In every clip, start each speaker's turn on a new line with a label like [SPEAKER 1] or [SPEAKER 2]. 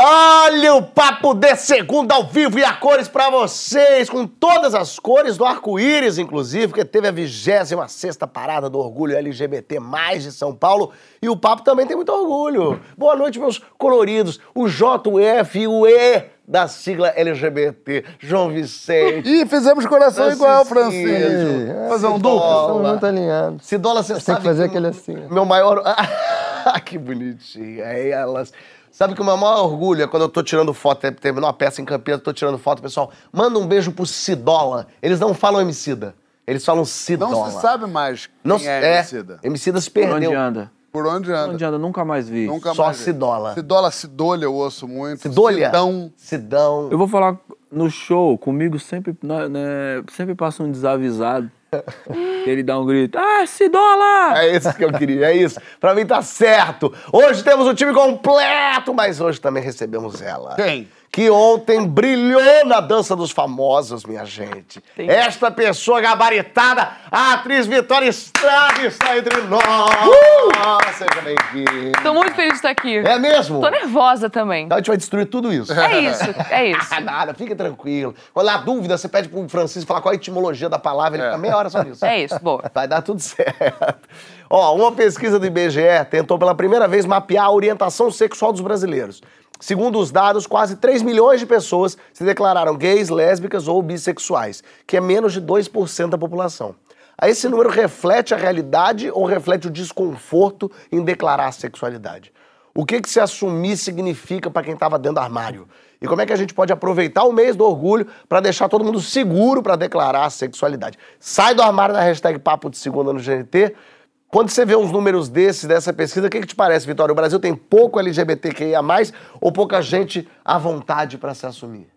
[SPEAKER 1] Olha o Papo de Segunda ao vivo e a cores pra vocês, com todas as cores do arco-íris, inclusive, porque teve a 26 Parada do Orgulho LGBT mais de São Paulo e o Papo também tem muito orgulho. Boa noite, meus coloridos. O JF e o E da sigla LGBT, João Vicente.
[SPEAKER 2] Ih, fizemos coração igual, Francisco. Fazer um duplo.
[SPEAKER 3] Estamos muito alinhados.
[SPEAKER 1] Cidola, você
[SPEAKER 3] Tem que fazer
[SPEAKER 1] que
[SPEAKER 3] aquele assim.
[SPEAKER 1] Meu maior. Ah, que bonitinho. Aí elas. Sabe que o meu maior orgulho é quando eu tô tirando foto, ter- terminou uma peça em Campinas, tô tirando foto, pessoal, manda um beijo pro Cidola. Eles não falam Emicida, eles falam Cidola.
[SPEAKER 2] Não se sabe mais quem
[SPEAKER 1] Não
[SPEAKER 2] é,
[SPEAKER 1] é,
[SPEAKER 2] Emicida.
[SPEAKER 1] Emicida se
[SPEAKER 4] Por onde
[SPEAKER 1] perdeu.
[SPEAKER 4] anda?
[SPEAKER 2] Por onde
[SPEAKER 4] Por
[SPEAKER 2] anda?
[SPEAKER 4] onde anda? Nunca mais vi.
[SPEAKER 2] Nunca
[SPEAKER 1] Só
[SPEAKER 2] mais vi.
[SPEAKER 1] Cidola.
[SPEAKER 2] Cidola, Cidolha eu ouço muito.
[SPEAKER 1] Cidolha?
[SPEAKER 2] Cidão.
[SPEAKER 1] Sidão.
[SPEAKER 4] Eu vou falar no show, comigo sempre, né, né, sempre passa um desavisado. Ele dá um grito, ah, Cidola!
[SPEAKER 1] É isso que eu queria, é isso. Pra mim tá certo. Hoje temos o time completo, mas hoje também recebemos ela.
[SPEAKER 2] Quem?
[SPEAKER 1] Que ontem brilhou na dança dos famosos, minha gente. Esta pessoa gabaritada, a atriz Vitória Estrada está entre nós. Seja bem-vinda.
[SPEAKER 5] Tô muito feliz de estar aqui.
[SPEAKER 1] É mesmo?
[SPEAKER 5] Tô nervosa também.
[SPEAKER 1] Então a gente vai destruir tudo isso.
[SPEAKER 5] É isso, é isso.
[SPEAKER 1] Ah, nada, fica tranquilo. Quando há dúvida, você pede pro Francisco falar qual a etimologia da palavra, ele fica meia hora só nisso.
[SPEAKER 5] É isso, boa.
[SPEAKER 1] Vai dar tudo certo. Ó, uma pesquisa do IBGE tentou pela primeira vez mapear a orientação sexual dos brasileiros. Segundo os dados, quase 3 milhões de pessoas se declararam gays, lésbicas ou bissexuais, que é menos de 2% da população. Esse número reflete a realidade ou reflete o desconforto em declarar a sexualidade? O que, que se assumir significa para quem estava dentro do armário? E como é que a gente pode aproveitar o mês do orgulho para deixar todo mundo seguro para declarar a sexualidade? Sai do armário na hashtag Papo de Segunda no GNT. Quando você vê uns números desses, dessa pesquisa, o que, que te parece, Vitória? O Brasil tem pouco LGBTQIA, ou pouca gente à vontade para se assumir?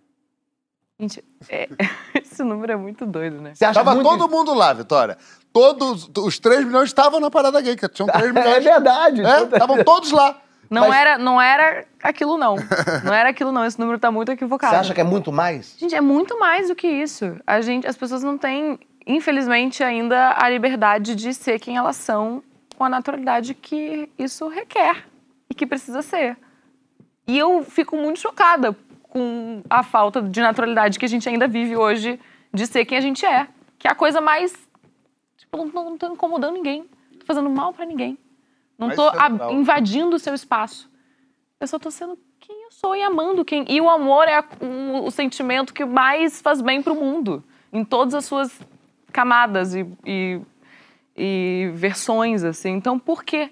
[SPEAKER 5] Gente, é- esse número é muito doido, né?
[SPEAKER 1] Você acha
[SPEAKER 2] Tava
[SPEAKER 1] muito...
[SPEAKER 2] todo mundo lá, Vitória. Todos os 3 milhões estavam na parada gay, que tinham 3 milhões.
[SPEAKER 1] É verdade.
[SPEAKER 2] É, Estavam todos lá.
[SPEAKER 5] Não,
[SPEAKER 1] Mas-
[SPEAKER 5] era, não era aquilo, não. Não era aquilo, não. Esse número tá muito equivocado.
[SPEAKER 1] Você acha que é muito mais?
[SPEAKER 5] Gente, é muito mais do que isso. A gente, as pessoas não têm, infelizmente, ainda a liberdade de ser quem elas são com a naturalidade que isso requer e que precisa ser. E eu fico muito chocada com a falta de naturalidade que a gente ainda vive hoje de ser quem a gente é. Que é a coisa mais. Tipo, não, não tô incomodando ninguém. Não tô fazendo mal pra ninguém. Não
[SPEAKER 2] Mais
[SPEAKER 5] tô
[SPEAKER 2] central.
[SPEAKER 5] invadindo o seu espaço. Eu só tô sendo quem eu sou e amando quem. E o amor é a- o, o sentimento que mais faz bem pro mundo. Em todas as suas camadas e, e, e versões, assim. Então, por que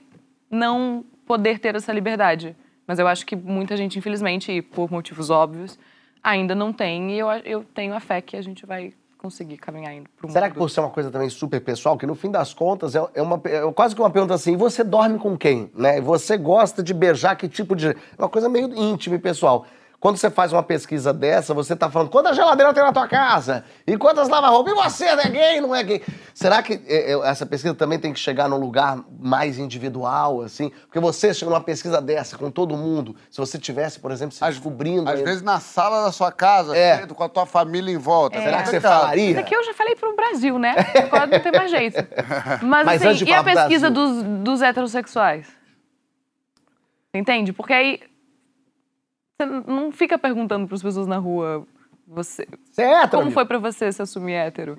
[SPEAKER 5] não poder ter essa liberdade? Mas eu acho que muita gente, infelizmente, e por motivos óbvios, ainda não tem. E eu, eu tenho a fé que a gente vai conseguir caminhar indo pro mundo.
[SPEAKER 1] Será que por ser uma coisa também super pessoal, que no fim das contas é, é uma, é quase que uma pergunta assim, você dorme com quem? Né? Você gosta de beijar que tipo de... É uma coisa meio íntima e pessoal. Quando você faz uma pesquisa dessa, você tá falando quantas geladeiras tem na tua casa? E quantas lava-roupa? E você é gay, não é gay? Será que é, é, essa pesquisa também tem que chegar num lugar mais individual, assim? Porque você chega numa pesquisa dessa com todo mundo, se você tivesse, por exemplo, se
[SPEAKER 2] Às-
[SPEAKER 1] descobrindo...
[SPEAKER 2] Às
[SPEAKER 1] ainda,
[SPEAKER 2] vezes na sala da sua casa,
[SPEAKER 1] É.
[SPEAKER 2] cedo, com a tua família em volta.
[SPEAKER 1] será que você falaria?
[SPEAKER 5] Isso aqui eu já falei pro Brasil, né? Agora não tem mais jeito. Mas,
[SPEAKER 1] Mas
[SPEAKER 5] assim, e a pesquisa dos, dos heterossexuais? Entende? Porque aí você não fica perguntando pras pessoas na rua você,
[SPEAKER 1] Você é hétero,
[SPEAKER 5] como
[SPEAKER 1] amigo?
[SPEAKER 5] foi pra você se assumir hétero.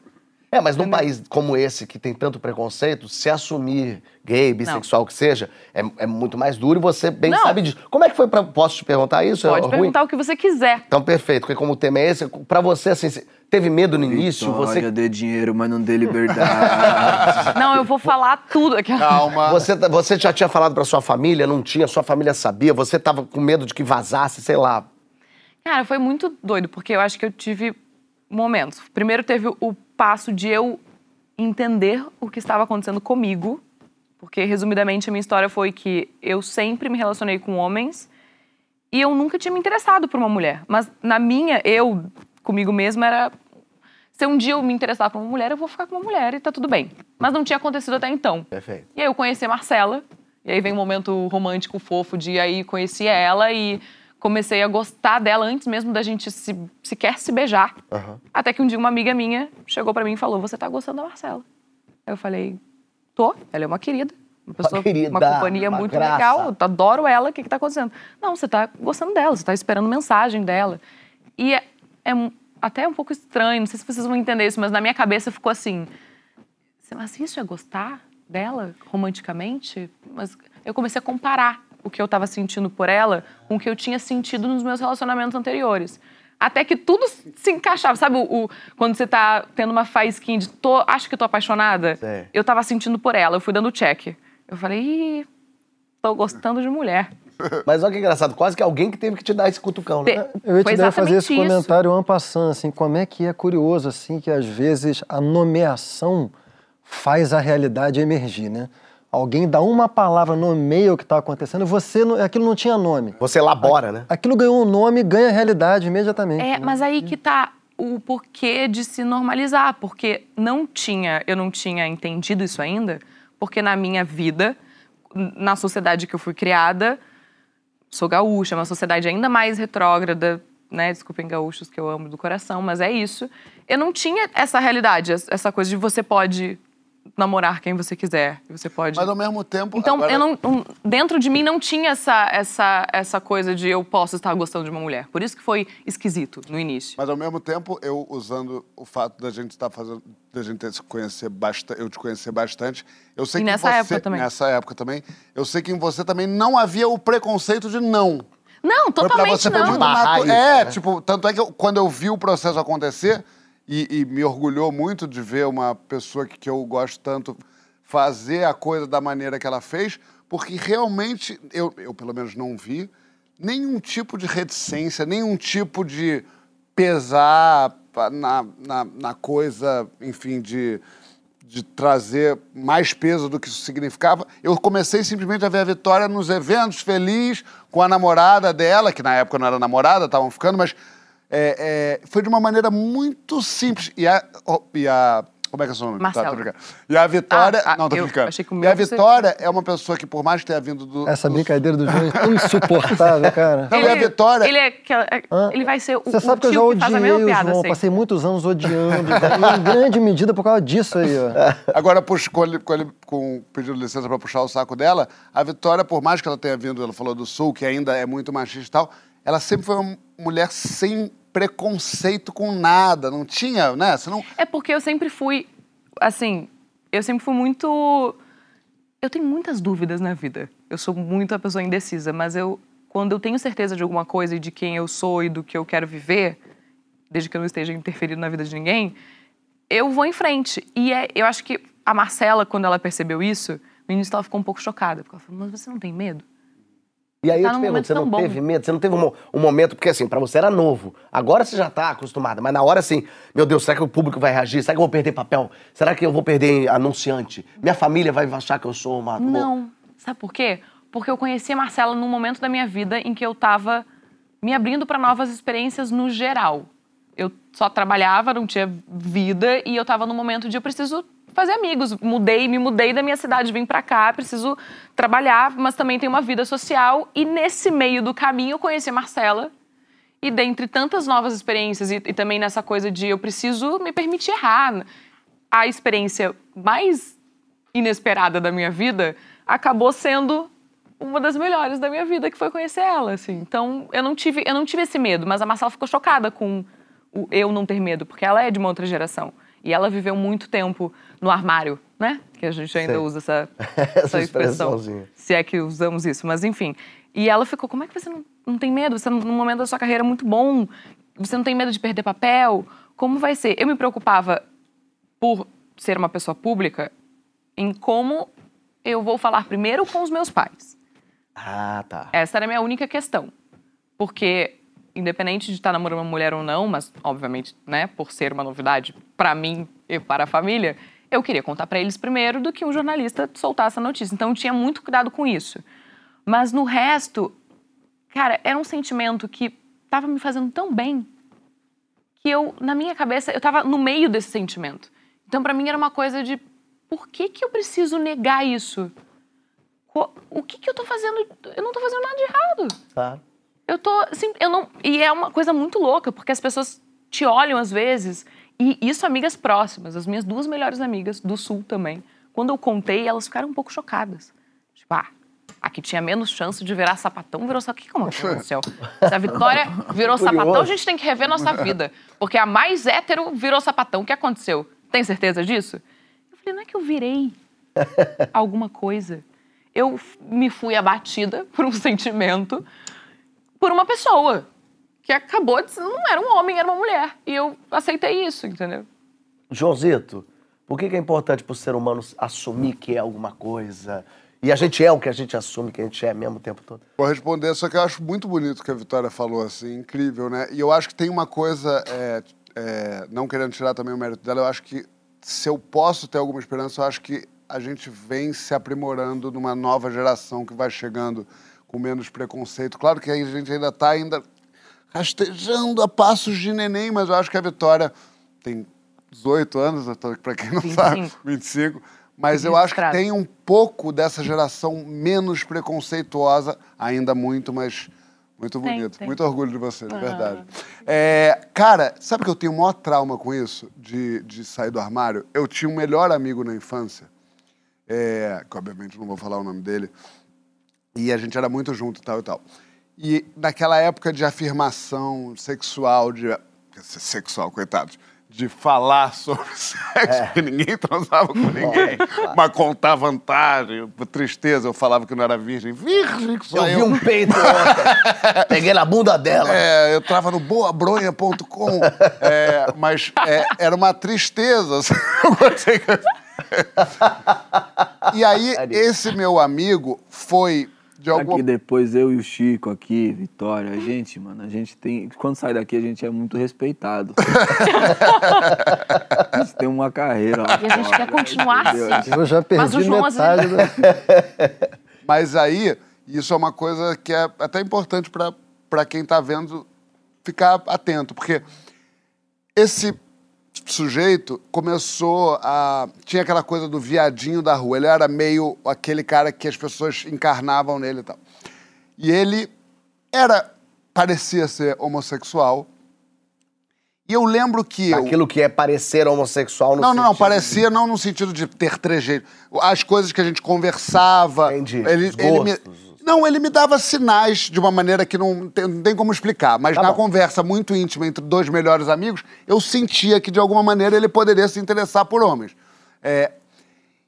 [SPEAKER 1] É, mas num país como esse, que tem tanto preconceito, se assumir gay, bissexual, o que seja, é, é muito mais duro e você bem
[SPEAKER 5] Não.
[SPEAKER 1] sabe disso. Como é que foi pra... Posso te perguntar isso?
[SPEAKER 5] Pode
[SPEAKER 1] é ruim?
[SPEAKER 5] perguntar o que você quiser.
[SPEAKER 1] Então, perfeito, porque como o tema é esse, pra você, assim, teve medo no início?
[SPEAKER 4] Vitória,
[SPEAKER 1] Você,
[SPEAKER 4] dê dinheiro, mas não dê liberdade.
[SPEAKER 5] Não, eu vou falar tudo aqui.
[SPEAKER 2] Calma.
[SPEAKER 1] você, você já tinha falado pra sua família, não tinha, sua família sabia, você tava com medo de que vazasse, sei lá.
[SPEAKER 5] Cara, foi muito doido, porque eu acho que eu tive momentos. Primeiro teve o passo de eu entender o que estava acontecendo comigo, porque resumidamente a minha história foi que eu sempre me relacionei com homens e eu nunca tinha me interessado por uma mulher. Mas na minha, eu comigo mesma era se um dia eu me interessar por uma mulher, eu vou ficar com uma mulher e tá tudo bem. Mas não tinha acontecido até então.
[SPEAKER 1] Perfeito.
[SPEAKER 5] E aí eu conheci a Marcela E aí vem um momento romântico, fofo, de aí conheci ela e comecei a gostar dela antes mesmo da gente se, sequer se beijar. Até que um dia uma amiga minha chegou pra mim e falou: Você tá gostando da Marcela? Eu falei: Tô, ela é uma querida. Uma pessoa,
[SPEAKER 1] querida,
[SPEAKER 5] uma companhia
[SPEAKER 1] uma
[SPEAKER 5] muito
[SPEAKER 1] graça.
[SPEAKER 5] legal, eu adoro ela, o que que tá acontecendo? Não, você tá gostando dela, você tá esperando mensagem dela. E é, é até um pouco estranho, não sei se vocês vão entender isso, mas na minha cabeça ficou assim: mas isso é gostar dela romanticamente? Mas eu comecei a comparar o que eu estava sentindo por ela com o que eu tinha sentido nos meus relacionamentos anteriores. Até que tudo se encaixava. Sabe o, o- quando você tá tendo uma faísquinha de tô, acho que tô apaixonada?
[SPEAKER 1] Sei.
[SPEAKER 5] Eu tava sentindo por ela, eu fui dando check. Eu falei, Ih, tô gostando de mulher.
[SPEAKER 1] Mas olha que engraçado, quase que alguém que teve que te dar esse cutucão, né?
[SPEAKER 3] Eu ia te dar fazer esse
[SPEAKER 5] isso.
[SPEAKER 3] comentário en passant, assim, como é que é curioso, assim, que às vezes a nomeação faz a realidade emergir, né? Alguém dá uma palavra, nomeia o que está acontecendo, você, não- aquilo não tinha nome.
[SPEAKER 1] Você elabora, né?
[SPEAKER 3] Aquilo ganhou um nome, ganha realidade imediatamente.
[SPEAKER 5] É,
[SPEAKER 3] né?
[SPEAKER 5] mas aí que tá o porquê de se normalizar, porque não tinha, eu não tinha entendido isso ainda, porque na minha vida, na sociedade que eu fui criada, sou gaúcha, é uma sociedade ainda mais retrógrada, né? Desculpem gaúchos que eu amo do coração, mas é isso. Eu não tinha essa realidade, es- essa coisa de você pode namorar quem você quiser, você pode
[SPEAKER 2] Mas ao mesmo tempo.
[SPEAKER 5] então,
[SPEAKER 2] agora-
[SPEAKER 5] eu não, dentro de mim não tinha essa, essa, essa coisa de eu posso estar gostando de uma mulher. Por isso que foi esquisito no início.
[SPEAKER 2] Mas ao mesmo tempo, eu usando o fato da gente estar fazendo, da gente se conhecer bastante, eu te conhecer bastante, eu sei
[SPEAKER 5] E
[SPEAKER 2] que
[SPEAKER 5] nessa
[SPEAKER 2] você,
[SPEAKER 5] época também.
[SPEAKER 2] Nessa época também, eu sei que em você também não havia o preconceito de não.
[SPEAKER 5] Não,
[SPEAKER 2] Foi pra
[SPEAKER 5] totalmente
[SPEAKER 2] você foi
[SPEAKER 5] não.
[SPEAKER 2] muito
[SPEAKER 1] Barrar
[SPEAKER 2] natu-
[SPEAKER 1] isso,
[SPEAKER 2] É,
[SPEAKER 1] né?
[SPEAKER 2] tipo, tanto é que eu- quando eu vi o processo acontecer, e, e me orgulhou muito de ver uma pessoa que, que eu gosto tanto fazer a coisa da maneira que ela fez, porque realmente, eu, eu pelo menos não vi, nenhum tipo de reticência, nenhum tipo de pesar na, na, na coisa, enfim, de, de trazer mais peso do que isso significava. Eu comecei simplesmente a ver a Vitória nos eventos, feliz, com a namorada dela, que na época não era namorada, estavam ficando, mas é, é, foi de uma maneira muito simples. E a. e a como é que é o seu nome?
[SPEAKER 5] Marcelo.
[SPEAKER 2] Tá, tô brincando. e a Vitória.
[SPEAKER 5] Ah, ah,
[SPEAKER 2] não, tô
[SPEAKER 5] eu
[SPEAKER 2] brincando.
[SPEAKER 5] achei que o
[SPEAKER 2] e a
[SPEAKER 5] você-
[SPEAKER 2] Vitória é uma pessoa que, por mais que tenha vindo do.
[SPEAKER 3] Essa
[SPEAKER 2] do-
[SPEAKER 3] brincadeira do João é tão insuportável, cara.
[SPEAKER 2] Não, e a Vitória.
[SPEAKER 5] Ele, é, aquela- é- ele vai ser o,
[SPEAKER 3] Você
[SPEAKER 5] o
[SPEAKER 3] sabe que eu já odiei o
[SPEAKER 5] piada
[SPEAKER 3] João,
[SPEAKER 5] sempre.
[SPEAKER 3] passei muitos anos odiando, em grande medida por causa disso aí, ó.
[SPEAKER 2] Agora, pux- com, ele, com, ele, com pedindo licença para puxar o saco dela, a Vitória, por mais que ela tenha vindo, ela falou do Sul, que ainda é muito machista e tal, ela sempre foi uma mulher sem preconceito com nada. Não tinha, né? Você não.
[SPEAKER 5] É porque eu sempre fui, assim, eu sempre fui muito. Eu tenho muitas dúvidas na vida. Eu sou muito a pessoa indecisa, mas eu, quando eu tenho certeza de alguma coisa e de quem eu sou e do que eu quero viver, desde que eu não esteja interferindo na vida de ninguém, eu vou em frente. E é, eu acho que a Marcela, quando ela percebeu isso, no início ela ficou um pouco chocada, porque ela falou: Mas você não tem medo?
[SPEAKER 1] E aí
[SPEAKER 5] Tá
[SPEAKER 1] eu te pergunto, você não
[SPEAKER 5] bom.
[SPEAKER 1] teve medo? Você não teve um, um momento, porque assim, pra você era novo. Agora você já tá acostumada, mas na hora assim, meu Deus, será que o público vai reagir? Será que eu vou perder papel? Será que eu vou perder anunciante? Minha família vai achar que eu sou uma...
[SPEAKER 5] Não. Sabe por quê? Porque eu conheci a Marcela num momento da minha vida em que eu tava me abrindo para novas experiências no geral. Eu só trabalhava, não tinha vida e eu tava num momento de eu preciso fazer amigos. Mudei, me mudei da minha cidade, vim para cá, preciso trabalhar, mas também tenho uma vida social e nesse meio do caminho eu conheci a Marcela. E dentre tantas novas experiências e, e também nessa coisa de eu preciso me permitir errar, a experiência mais inesperada da minha vida acabou sendo uma das melhores da minha vida, que foi conhecer ela, assim. Então, eu não tive, eu não tive esse medo, mas a Marcela ficou chocada com o eu não ter medo, porque ela é de uma outra geração. E ela viveu muito tempo no armário, né? Que a gente ainda
[SPEAKER 1] Sei.
[SPEAKER 5] usa essa,
[SPEAKER 1] Essa
[SPEAKER 5] essa expressão. Se é que usamos isso, mas enfim. E ela ficou, como é que você não, não tem medo? Você, num momento da sua carreira muito bom, você não tem medo de perder papel? Como vai ser? Eu me preocupava por ser uma pessoa pública em como eu vou falar primeiro com os meus pais.
[SPEAKER 1] Ah, tá.
[SPEAKER 5] Essa era a minha única questão. Porque, independente de estar namorando uma mulher ou não, mas, obviamente, né, por ser uma novidade para mim e para a família, eu queria contar para eles primeiro do que um jornalista soltasse a notícia. Então, eu tinha muito cuidado com isso. Mas no resto, cara, era um sentimento que estava me fazendo tão bem que eu, na minha cabeça, eu estava no meio desse sentimento. Então, para mim, era uma coisa de por que, que eu preciso negar isso? o que, que eu tô fazendo? Eu não tô fazendo nada de errado.
[SPEAKER 1] Tá.
[SPEAKER 5] Eu tô. Assim, eu não. E é uma coisa muito louca, porque as pessoas te olham às vezes, e isso amigas próximas, as minhas duas melhores amigas, do sul também. Quando eu contei, elas ficaram um pouco chocadas. Tipo, ah, a que tinha menos chance de virar sapatão virou sapatão. O que como aconteceu? Se a Vitória virou sapatão, a gente tem que rever nossa vida. Porque a mais hétero virou sapatão. O que aconteceu? Tem certeza disso? Eu falei, não é que eu virei alguma coisa. Eu me fui abatida por um sentimento por uma pessoa que acabou de ser, não era um homem, era uma mulher. E eu aceitei isso, entendeu?
[SPEAKER 1] Joãozito, por que, que é importante pro ser humano assumir que é alguma coisa? E a gente é o que a gente assume que a gente é mesmo o tempo todo.
[SPEAKER 2] Vou responder, só que eu acho muito bonito o que a Vitória falou, assim, incrível, né? E eu acho que tem uma coisa, é, é, não querendo tirar também o mérito dela, eu acho que se eu posso ter alguma esperança, eu acho que a gente vem se aprimorando numa nova geração que vai chegando com menos preconceito. Claro que a gente ainda está ainda rastejando a passos de neném, mas eu acho que a Vitória tem 18 anos, para quem não
[SPEAKER 5] 25.
[SPEAKER 2] sabe, 25. Mas eu acho que tem um pouco dessa geração menos preconceituosa, ainda muito, mas muito
[SPEAKER 5] Tem,
[SPEAKER 2] bonito.
[SPEAKER 5] tem.
[SPEAKER 2] Muito orgulho de você, de
[SPEAKER 5] Ah.
[SPEAKER 2] verdade. É, cara, sabe que eu tenho o maior trauma com isso, de, de sair do armário? Eu tinha um melhor amigo na infância, é, que obviamente não vou falar o nome dele, e a gente era muito junto e tal e tal. E naquela época de afirmação sexual, de. Sexual, coitados. De falar sobre sexo, que ninguém transava com ninguém. Mas contar vantagem, tristeza, eu falava que não era virgem. Virgem que sou
[SPEAKER 1] Eu
[SPEAKER 2] eu.
[SPEAKER 1] vi um peito ontem. Peguei na bunda dela.
[SPEAKER 2] É, eu trava no boabronha.com. É, mas é, era uma tristeza. eu gostei que- e aí, esse meu amigo foi, de alguma
[SPEAKER 4] Aqui depois eu e o Chico aqui, Vitória, a gente, mano, a gente tem. Quando sai daqui, a gente é muito respeitado. a gente tem uma carreira lá.
[SPEAKER 5] E a gente quer continuar
[SPEAKER 4] entendeu?
[SPEAKER 5] assim.
[SPEAKER 3] Eu já perdi
[SPEAKER 5] o João, às
[SPEAKER 3] metade
[SPEAKER 5] vezes-
[SPEAKER 3] da...
[SPEAKER 2] Mas aí, isso é uma coisa que é até importante para quem está vendo ficar atento, porque esse sujeito começou a. Tinha aquela coisa do viadinho da rua. Ele era meio aquele cara que as pessoas encarnavam nele e tal. E ele era. parecia ser homossexual. E eu lembro que eu.
[SPEAKER 1] Aquilo que é parecer homossexual no
[SPEAKER 2] Não, não, não, parecia não no sentido de ter trejeitos. As coisas que a gente conversava.
[SPEAKER 1] Entendi.
[SPEAKER 2] Ele,
[SPEAKER 1] Os
[SPEAKER 2] ele me. Não, ele me dava sinais de uma maneira que não tem, não tem como explicar. Mas
[SPEAKER 1] Tá
[SPEAKER 2] na
[SPEAKER 1] bom.
[SPEAKER 2] conversa muito íntima entre dois melhores amigos, eu sentia que de alguma maneira ele poderia se interessar por homens. É,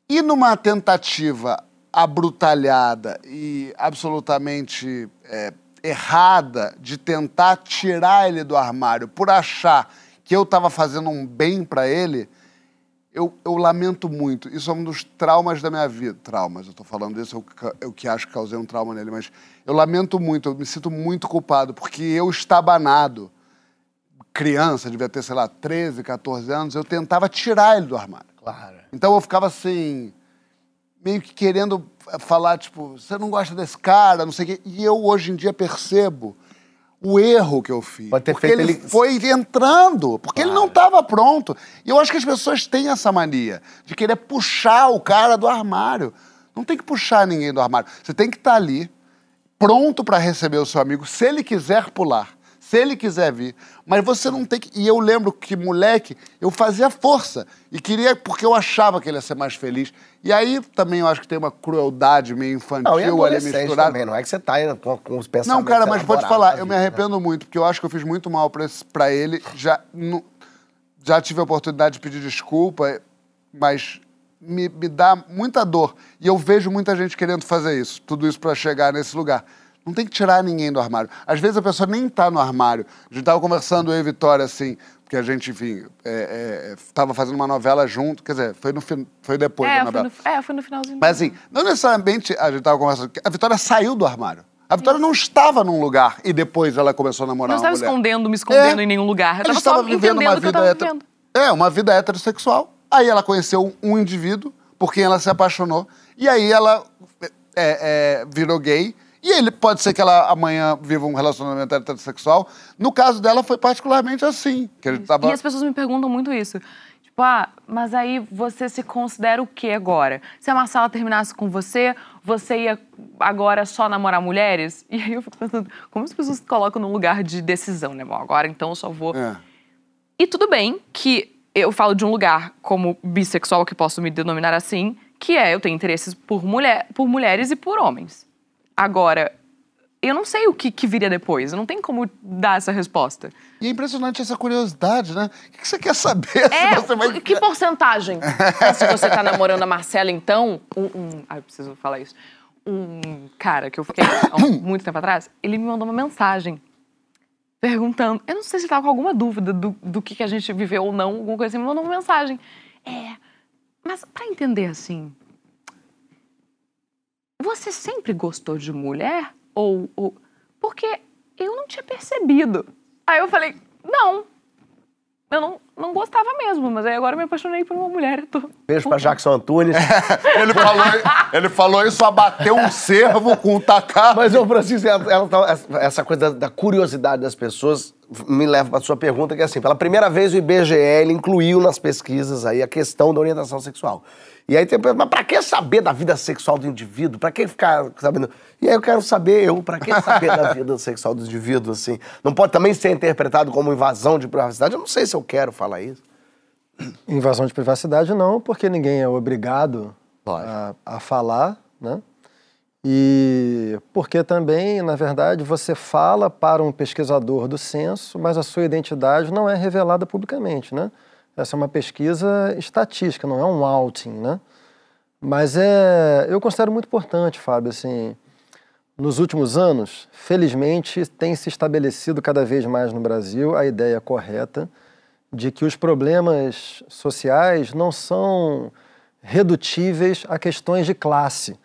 [SPEAKER 2] e numa tentativa abrutalhada e absolutamente é, errada de tentar tirar ele do armário por achar que eu estava fazendo um bem para ele, eu, eu lamento muito. Isso é um dos traumas da minha vida. Traumas, eu estou falando isso, eu, ca- eu que acho que causei um trauma nele, mas eu lamento muito, eu me sinto muito culpado, porque eu estabanado, criança, devia ter, sei lá, 13, 14 anos, eu tentava tirar ele do armário.
[SPEAKER 1] Claro.
[SPEAKER 2] Então eu ficava assim, meio que querendo falar, tipo, você não gosta desse cara, não sei o quê. E eu hoje em dia percebo o erro que eu fiz.
[SPEAKER 1] Pode ter
[SPEAKER 2] porque
[SPEAKER 1] feito
[SPEAKER 2] ele,
[SPEAKER 1] ele-
[SPEAKER 2] foi entrando, porque ele não estava pronto. E eu acho que as pessoas têm essa mania de querer puxar o cara do armário. Não tem que puxar ninguém do armário. Você tem que estar ali, pronto para receber o seu amigo, se ele quiser pular, se ele quiser vir. Mas você não tem que. E eu lembro que, moleque, eu fazia força. E queria, porque eu achava que ele ia ser mais feliz. E aí também eu acho que tem uma crueldade meio infantil
[SPEAKER 1] Não,
[SPEAKER 2] ali misturada.
[SPEAKER 1] também, não é que você tá aí com, com os pensamentos
[SPEAKER 2] Não, cara, mas vou te
[SPEAKER 1] elaborados
[SPEAKER 2] falar, eu me
[SPEAKER 1] né?
[SPEAKER 2] arrependo muito, porque eu acho que eu fiz muito mal pra ele. Já, já tive a oportunidade de pedir desculpa, mas me, me dá muita dor. E eu vejo muita gente querendo fazer isso, tudo isso pra chegar nesse lugar. Não tem que tirar ninguém do armário. Às vezes a pessoa nem tá no armário. A gente tava conversando, eu e Vitória, assim, porque a gente, enfim, é, é, tava fazendo uma novela junto, quer dizer, foi, no, foi depois da
[SPEAKER 5] É,
[SPEAKER 2] novela.
[SPEAKER 5] foi no, é, foi no finalzinho.
[SPEAKER 2] Mas assim, não necessariamente a gente tava conversando. A Vitória saiu do armário. A Vitória não estava num lugar e depois ela começou a namorar
[SPEAKER 5] não
[SPEAKER 2] uma
[SPEAKER 5] estava
[SPEAKER 2] mulher.
[SPEAKER 5] escondendo, me escondendo
[SPEAKER 2] É.
[SPEAKER 5] em nenhum lugar. Eu
[SPEAKER 2] Ela
[SPEAKER 5] tava
[SPEAKER 2] estava vivendo uma
[SPEAKER 5] que
[SPEAKER 2] vida. É, uma vida heterossexual. Aí ela conheceu um indivíduo por quem ela se apaixonou. E aí ela é, é, virou gay. E ele pode ser que ela amanhã viva um relacionamento heterossexual. No caso dela, foi particularmente assim. Que ele tava...
[SPEAKER 5] E as pessoas me perguntam muito isso. Tipo, ah, mas aí você se considera o que agora? Se a Marcela terminasse com você, você ia agora só namorar mulheres? E aí eu fico pensando, como as pessoas se colocam num lugar de decisão, né? Bom, agora então eu só vou.
[SPEAKER 2] É.
[SPEAKER 5] E tudo bem que eu falo de um lugar como bissexual, que posso me denominar assim, que é eu tenho interesses por, mulher, por mulheres e por homens. Agora, eu não sei o que, que viria depois, não tem como dar essa resposta.
[SPEAKER 2] E é impressionante essa curiosidade, né? O que você quer saber
[SPEAKER 5] É,
[SPEAKER 2] você vai...
[SPEAKER 5] que porcentagem? É, se você tá namorando a Marcela, então, um, um- Ai, eu preciso falar isso. Um cara que eu fiquei há muito tempo atrás, ele me mandou uma mensagem perguntando. Eu não sei se tava com alguma dúvida do, do que, que a gente viveu ou não, alguma coisa assim, me mandou uma mensagem. É, mas pra entender assim. Você sempre gostou de mulher? Ou, ou. Porque eu não tinha percebido. Aí eu falei, não. Eu não, não gostava mesmo, mas aí agora eu me apaixonei por uma mulher. Eu tô...
[SPEAKER 1] Beijo pra Jackson Antunes.
[SPEAKER 2] Ele falou, ele falou isso, abateu um cervo com um tacape.
[SPEAKER 1] Mas, ô Francisco, ela- ela tá- essa coisa da, da curiosidade das pessoas me leva para sua pergunta, que é assim, pela primeira vez o IBGE incluiu nas pesquisas aí a questão da orientação sexual. E aí tem, mas pra que saber da vida sexual do indivíduo? Pra que ficar sabendo? E aí eu quero saber, eu, pra que saber da vida sexual do indivíduo, assim? Não pode também ser interpretado como invasão de privacidade? Eu não sei se eu quero falar isso.
[SPEAKER 3] Invasão de privacidade não, porque ninguém é obrigado a, a falar, né? E porque também, na verdade, você fala para um pesquisador do censo, mas a sua identidade não é revelada publicamente, né? Essa é uma pesquisa estatística, não é um outing, né? Mas é, eu considero muito importante, Fábio, assim, nos últimos anos, felizmente, tem se estabelecido cada vez mais no Brasil a ideia correta de que os problemas sociais não são redutíveis a questões de classe,